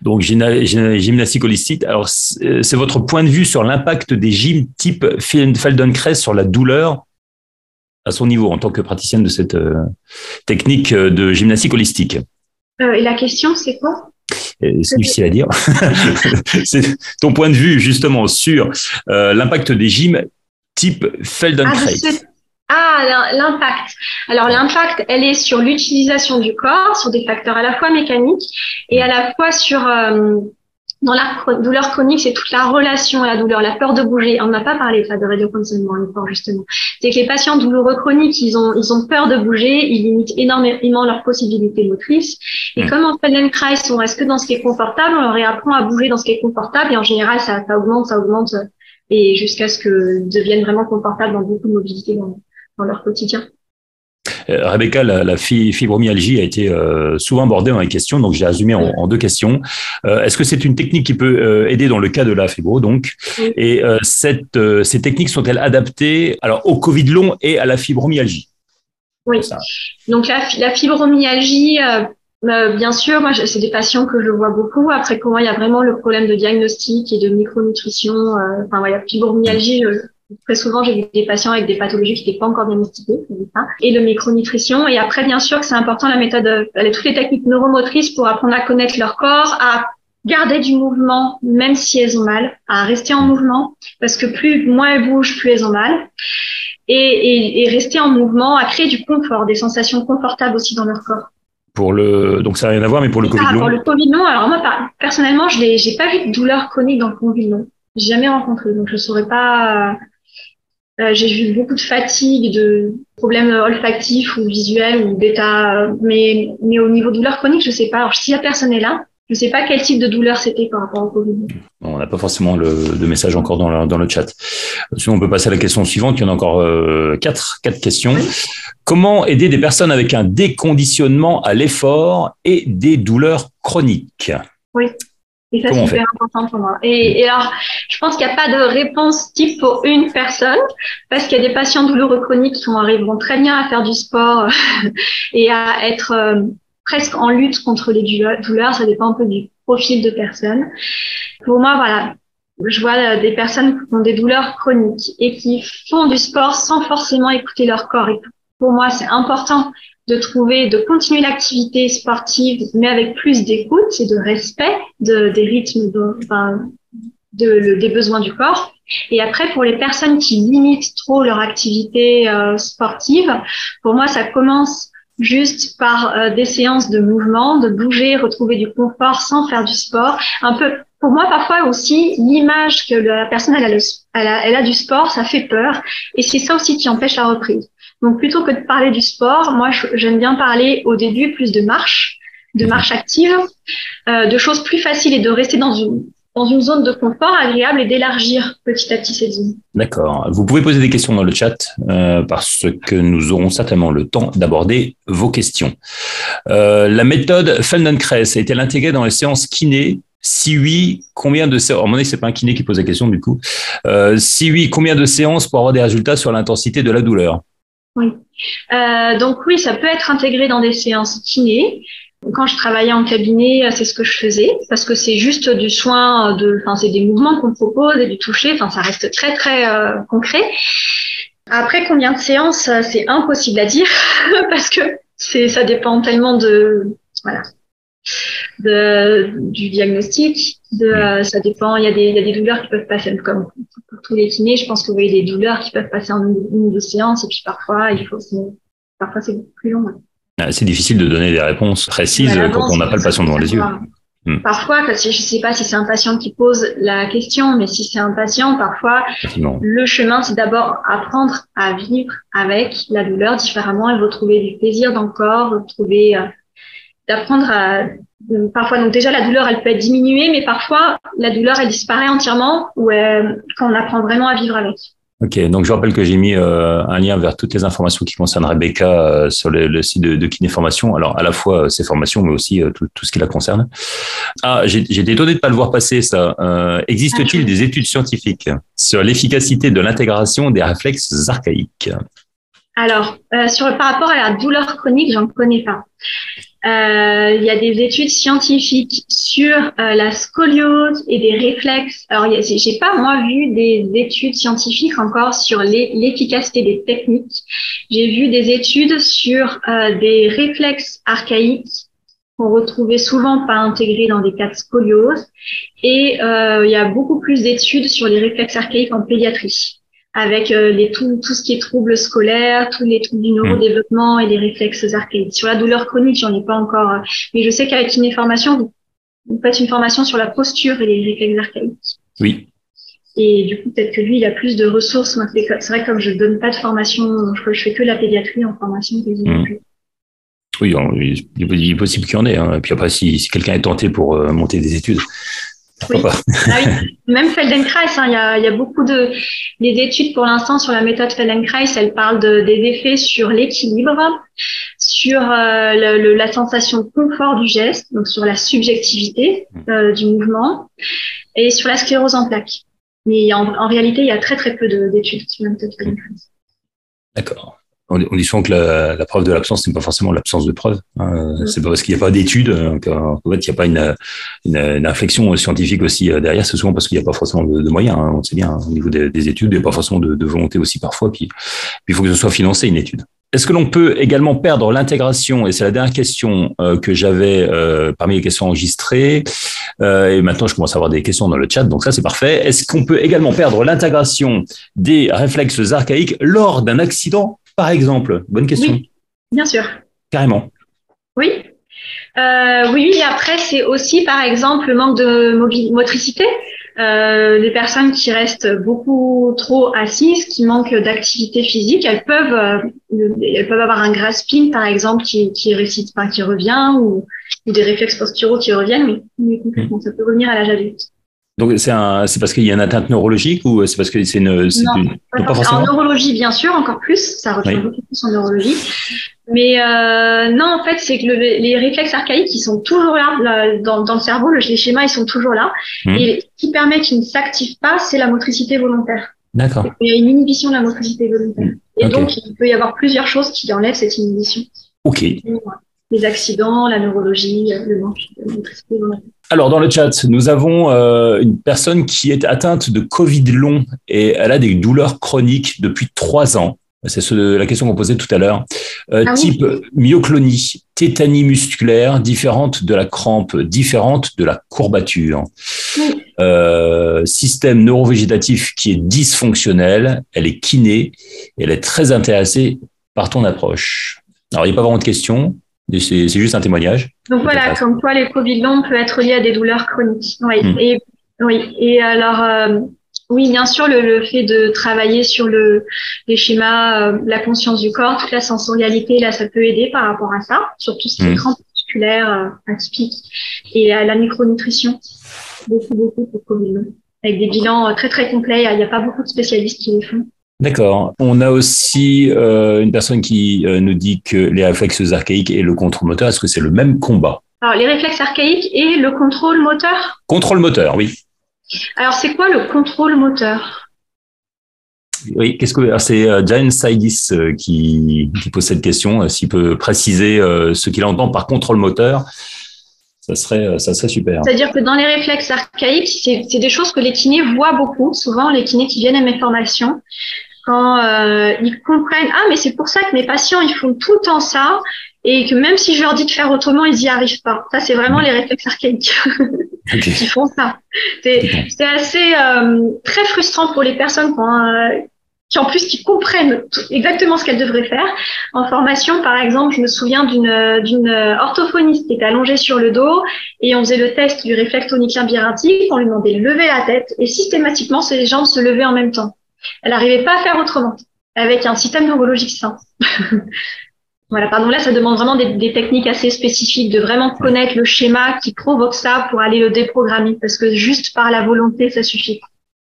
Donc, gymnastique holistique. Alors, c'est votre point de vue sur l'impact des gyms type Feldenkrais sur la douleur à son niveau en tant que praticienne de cette technique de gymnastique holistique? et la question, c'est quoi? C'est difficile à dire. [laughs] c'est ton point de vue justement sur euh, l'impact des gyms type Feldenkrais. Ah, ah l'impact. Alors l'impact, elle est sur l'utilisation du corps, sur des facteurs à la fois mécaniques et à la fois sur euh, dans la douleur chronique, c'est toute la relation à la douleur, la peur de bouger. On n'a pas parlé ça de radioconditionnement encore justement. C'est que les patients douloureux chroniques, ils ont ils ont peur de bouger, ils limitent énormément leurs possibilités motrices. Et comme en Feldenkrais, on reste que dans ce qui est confortable, on leur réapprend à bouger dans ce qui est confortable et en général ça, ça augmente, ça augmente et jusqu'à ce que deviennent vraiment confortables dans beaucoup de mobilité dans, dans leur quotidien. Euh, Rebecca, la, fibromyalgie a été euh, souvent abordée dans les questions, donc j'ai résumé en, deux questions. Euh, est-ce que c'est une technique qui peut aider dans le cas de la fibro donc? Et cette, ces techniques sont-elles adaptées alors au Covid long et à la fibromyalgie? Oui. Donc la, la fibromyalgie, bien sûr, moi, c'est des patients que je vois beaucoup. Après, comment il y a vraiment le problème de diagnostic et de micronutrition. enfin, voilà, fibromyalgie, Très souvent, j'ai des patients avec des pathologies qui n'étaient pas encore diagnostiquées, et le micronutrition. Et après, bien sûr, que c'est important la méthode, toutes les techniques neuromotrices pour apprendre à connaître leur corps, à garder du mouvement, même si elles ont mal, à rester en mouvement, parce que plus moins elles bougent, plus elles ont mal. Et, et, et rester en mouvement, à créer du confort, des sensations confortables aussi dans leur corps. Pour le, donc ça n'a rien à voir, mais pour le Covid long. Pour le Covid long, alors moi, personnellement, je n'ai pas vu de douleur chronique dans le Covid long. Jamais rencontré, donc je saurais pas euh, j'ai vu beaucoup de fatigue, de problèmes olfactifs ou visuels ou d'état, mais, mais au niveau douleur chronique, je sais pas. Alors, si la personne est là, Je ne sais pas quel type de douleur c'était par rapport au Covid. On n'a pas forcément le, de message encore dans le, dans le chat. Sinon, on peut passer à la question suivante. Il y en a encore euh, quatre, quatre questions. Comment aider des personnes avec un déconditionnement à l'effort et des douleurs chroniques? Oui. Et ça, c'est super important pour moi. Et, et alors, je pense qu'il n'y a pas de réponse type pour une personne, parce qu'il y a des patients douloureux chroniques qui arriveront très bien à faire du sport [laughs] et à être euh, presque en lutte contre les douleurs. Ça dépend un peu du profil de personne. Pour moi, voilà, je vois des personnes qui ont des douleurs chroniques et qui font du sport sans forcément écouter leur corps. Et pour moi, c'est important de trouver, de continuer l'activité sportive, mais avec plus d'écoute et de respect de, des rythmes, enfin, de, des besoins du corps. Et après, pour les personnes qui limitent trop leur activité euh, sportive, pour moi, ça commence juste par euh, des séances de mouvement, de bouger, retrouver du confort sans faire du sport. Un peu, pour moi, parfois aussi, l'image que la personne elle a, elle, a, elle a du sport, ça fait peur. Et c'est ça aussi qui empêche la reprise. Donc, plutôt que de parler du sport, moi, j'aime bien parler au début plus de marche, de marche active, euh, de choses plus faciles et de rester dans une, dans une zone de confort agréable et d'élargir petit à petit cette zone. D'accord. Vous pouvez poser des questions dans le chat euh, parce que nous aurons certainement le temps d'aborder vos questions. Euh, la méthode Feldenkrais a-t-elle intégrée dans les séances kiné si oui, combien de séances À mon avis, c'est pas un kiné qui pose la question du coup. Euh, si oui, combien de séances pour avoir des résultats sur l'intensité de la douleur? Oui. Euh, donc oui, ça peut être intégré dans des séances kiné. Quand je travaillais en cabinet, c'est ce que je faisais parce que c'est juste du soin de, enfin c'est des mouvements qu'on propose et du toucher. Enfin, ça reste très très euh, concret. Après, combien de séances, c'est impossible à dire [laughs] parce que c'est ça dépend tellement de voilà de, du diagnostic. De, euh, ça dépend. Il y, a des, il y a des douleurs qui peuvent passer comme pour tous les kinés. Je pense que vous voyez des douleurs qui peuvent passer en une, ou deux séances et puis parfois il faut parfois c'est beaucoup plus long. Ah, c'est difficile de donner des réponses précises quand on n'a pas le patient devant les yeux. Hmm. Parfois, parce que je ne sais pas si c'est un patient qui pose la question, mais si c'est un patient, parfois, le chemin, c'est d'abord apprendre à vivre avec la douleur différemment et retrouver du plaisir dans le corps, retrouver, euh, d'apprendre à, parfois, donc déjà, la douleur, elle peut être diminuée, mais parfois, la douleur, elle disparaît entièrement ou quand on apprend vraiment à vivre avec. Ok, donc je rappelle que j'ai mis euh, un lien vers toutes les informations qui concernent Rebecca euh, sur le, site de, de Kiné Formation. Alors à la fois ses euh, formations, mais aussi tout, ce qui la concerne. Ah, j'ai été étonné de pas le voir passer ça. Existe-t-il des études scientifiques sur l'efficacité de l'intégration des réflexes archaïques? Alors, sur par rapport à la douleur chronique, j'en connais pas. Euh, il y a des études scientifiques sur euh, la scoliose et des réflexes. Alors, j'ai pas moi vu des études scientifiques encore sur l'efficacité des techniques. J'ai vu des études sur euh, des réflexes archaïques qu'on retrouvait souvent pas intégrés dans des cas de scoliose. Et il y a beaucoup plus d'études sur les réflexes archaïques en pédiatrie avec euh, les, tout, tout ce qui est troubles scolaires, tous les troubles du neurodéveloppement et les réflexes archaïques. Sur la douleur chronique, j'en ai pas encore, euh, mais je sais qu'avec une formation, vous, vous, faites une formation sur la posture et les réflexes archaïques. Oui. Et du coup, peut-être que lui, il a plus de ressources. C'est vrai que comme je donne pas de formation, je, je fais que la pédiatrie en formation. Mmh. Oui, il est possible qu'il y en ait. Hein. Et puis après, si, si quelqu'un est tenté pour euh, monter des études, oui. Ah oui. Même Feldenkrais, hein, il y, a, y, a, beaucoup de les études pour l'instant sur la méthode Feldenkrais, elles parlent de, des effets sur l'équilibre, sur euh, le, la sensation de confort du geste, donc sur la subjectivité mmh. euh, du mouvement, et sur la sclérose en plaques. Mais en, en réalité, il y a très très peu d'études sur la méthode Feldenkrais. D'accord on, dit souvent que la, preuve de l'absence n'est pas forcément l'absence de preuve. Hein. Mm. C'est pas parce qu'il n'y a pas d'études euh, qu'en fait il n'y a pas une, une, une, réflexion scientifique aussi euh, derrière. C'est souvent parce qu'il n'y a pas forcément de, moyens. Hein. On sait bien hein, au niveau des, études, il n'y a pas forcément de, volonté aussi parfois. Puis, il faut que ce soit financé une étude. Est-ce que l'on peut également perdre l'intégration? Et c'est la dernière question euh, que j'avais parmi les questions enregistrées. et maintenant, je commence à avoir des questions dans le chat, donc ça c'est parfait. Est-ce qu'on peut également perdre l'intégration des réflexes archaïques lors d'un accident? Par exemple Bonne question. Oui, bien sûr. Carrément. Oui. Euh, oui, après, c'est aussi, par exemple, le manque de motricité. Euh, les personnes qui restent beaucoup trop assises, qui manquent d'activité physique, elles peuvent, euh, elles peuvent avoir un grasping, par exemple, qui, qui récite, enfin, qui revient, ou, ou, des réflexes posturaux qui reviennent, mais, mais complètement, ça peut revenir à l'âge adulte. Donc c'est parce qu'il y a une atteinte neurologique ou c'est parce que c'est une, non, une... pas forcément. En neurologie bien sûr encore plus, ça revient beaucoup plus en neurologie. Mais euh, non en fait c'est que le, les réflexes archaïques ils sont toujours là, dans, dans, le cerveau, les schémas ils sont toujours là. Mmh. Et ce qui permet qu'ils ne s'activent pas, c'est la motricité volontaire. D'accord. Il y a une inhibition de la motricité volontaire. Mmh. Et okay. donc il peut y avoir plusieurs choses qui enlèvent cette inhibition. Ok. Les accidents, la neurologie, le manque de motricité volontaire. Alors, dans le chat, nous avons euh, une personne qui est atteinte de Covid long et elle a des douleurs chroniques depuis trois ans. C'est ce, la question qu'on posait tout à l'heure. Euh, ah type oui. myoclonie, tétanie musculaire, différente de la crampe, différente de la courbature. Oui. Euh, système neurovégétatif qui est dysfonctionnel. Elle est kiné. Elle est très intéressée par ton approche. Alors, il n'y a pas vraiment de questions. C'est juste un témoignage. Donc voilà, comme quoi les Covid longs peuvent être liés à des douleurs chroniques. Oui. Mmh. Et, oui. Et alors, euh, oui, bien sûr, le, le, fait de travailler sur le, les schémas, euh, la conscience du corps, toute la sensorialité, là, ça peut aider par rapport à ça, surtout ce qui est crampes musculaires euh, atypiques et à la micronutrition. Beaucoup, beaucoup pour Covid long. Avec des bilans euh, très, très complets. Il n'y a, a pas beaucoup de spécialistes qui les font. D'accord. On a aussi euh, une personne qui euh, nous dit que les réflexes archaïques et le contrôle moteur, est-ce que c'est le même combat? Alors, les réflexes archaïques et le contrôle moteur? Contrôle moteur, oui. Alors, c'est quoi le contrôle moteur? Oui, qu'est-ce que c'est Jane Saidis euh, qui, qui, pose cette question. S'il peut préciser ce qu'il entend par contrôle moteur, ça serait, ça serait super. C'est-à-dire que dans les réflexes archaïques, c'est des choses que les kinés voient beaucoup. Souvent, les kinés qui viennent à mes formations, quand euh, ils comprennent ah mais c'est pour ça que mes patients ils font tout le temps ça et que même si je leur dis de faire autrement ils y arrivent pas. Ça c'est vraiment les réflexes archaïques. [laughs] Okay. qui font ça. C'est assez euh, très frustrant pour les personnes quand, euh, qui en plus qui comprennent exactement ce qu'elles devraient faire. En formation par exemple je me souviens d'une d'une orthophoniste qui était allongée sur le dos et on faisait le test du réflexe tonicien biératique on lui demandait de lever la tête et systématiquement ses jambes se levaient en même temps elle n'arrivait pas à faire autrement avec un système neurologique sain. [laughs] voilà, pardon, là, ça demande vraiment des, des, techniques assez spécifiques, de vraiment connaître le schéma qui provoque ça pour aller le déprogrammer, parce que juste par la volonté, ça suffit.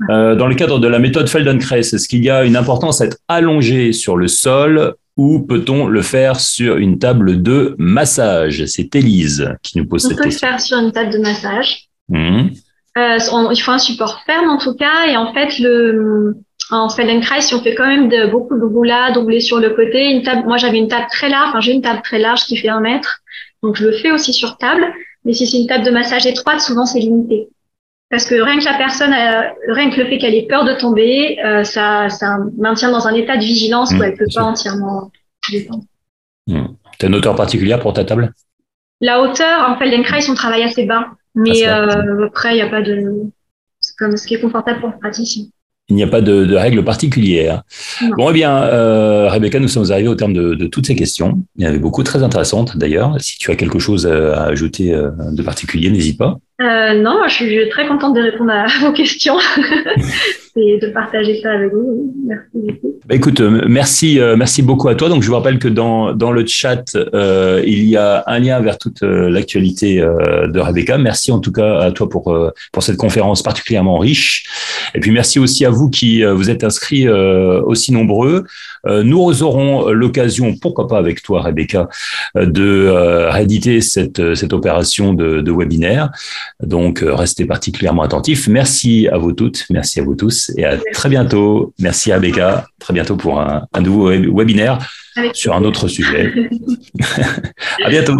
Euh, dans le cadre de la méthode Feldenkrais, est-ce qu'il y a une importance à être allongé sur le sol ou peut-on le faire sur une table de massage? C'est Élise qui nous pose on cette question. On peut le faire sur une table de massage. Mmh. Euh, on, il faut un support ferme en tout cas, et en fait, le, en Feldenkrais, on fait quand même de, beaucoup de roulades, doublés sur le côté, une table, moi j'avais une table très large, enfin, j'ai une table très large qui fait un mètre, donc je le fais aussi sur table. Mais si c'est une table de massage étroite, souvent c'est limité. Parce que rien que la personne, euh, rien que le fait qu'elle ait peur de tomber, euh, ça, ça maintient dans un état de vigilance mmh, où elle peut pas entièrement détendre. Mmh. Tu as une hauteur particulière pour ta table? La hauteur, en Feldenkrais, on travaille assez bas. Mais euh, après, il n'y a pas de. C'est comme ce qui est confortable pour le praticien il n'y a pas de, de règles particulières. Non. Bon, eh bien, euh, Rebecca, nous sommes arrivés au terme de, de, toutes ces questions. Il y en avait beaucoup très intéressantes d'ailleurs. Si tu as quelque chose à ajouter euh, de particulier, n'hésite pas. Euh, non, je suis très contente de répondre à [laughs] vos questions [laughs] et de partager ça avec vous. Merci beaucoup. Bah, écoute, euh, merci, euh, merci beaucoup à toi. Donc, je vous rappelle que dans, dans le chat, euh, il y a un lien vers toute l'actualité de Rebecca. Merci en tout cas à toi pour, pour cette conférence particulièrement riche. Et puis, merci aussi à vous qui vous êtes inscrits aussi nombreux. Nous aurons l'occasion, pourquoi pas avec toi, Rebecca, de rééditer cette, cette opération de, de webinaire. Donc, euh, restez particulièrement attentifs. Merci à vous toutes, merci à vous tous et à très bientôt. Merci à Becca. Très bientôt pour un, un nouveau webinaire sur un autre sujet. [laughs] à bientôt.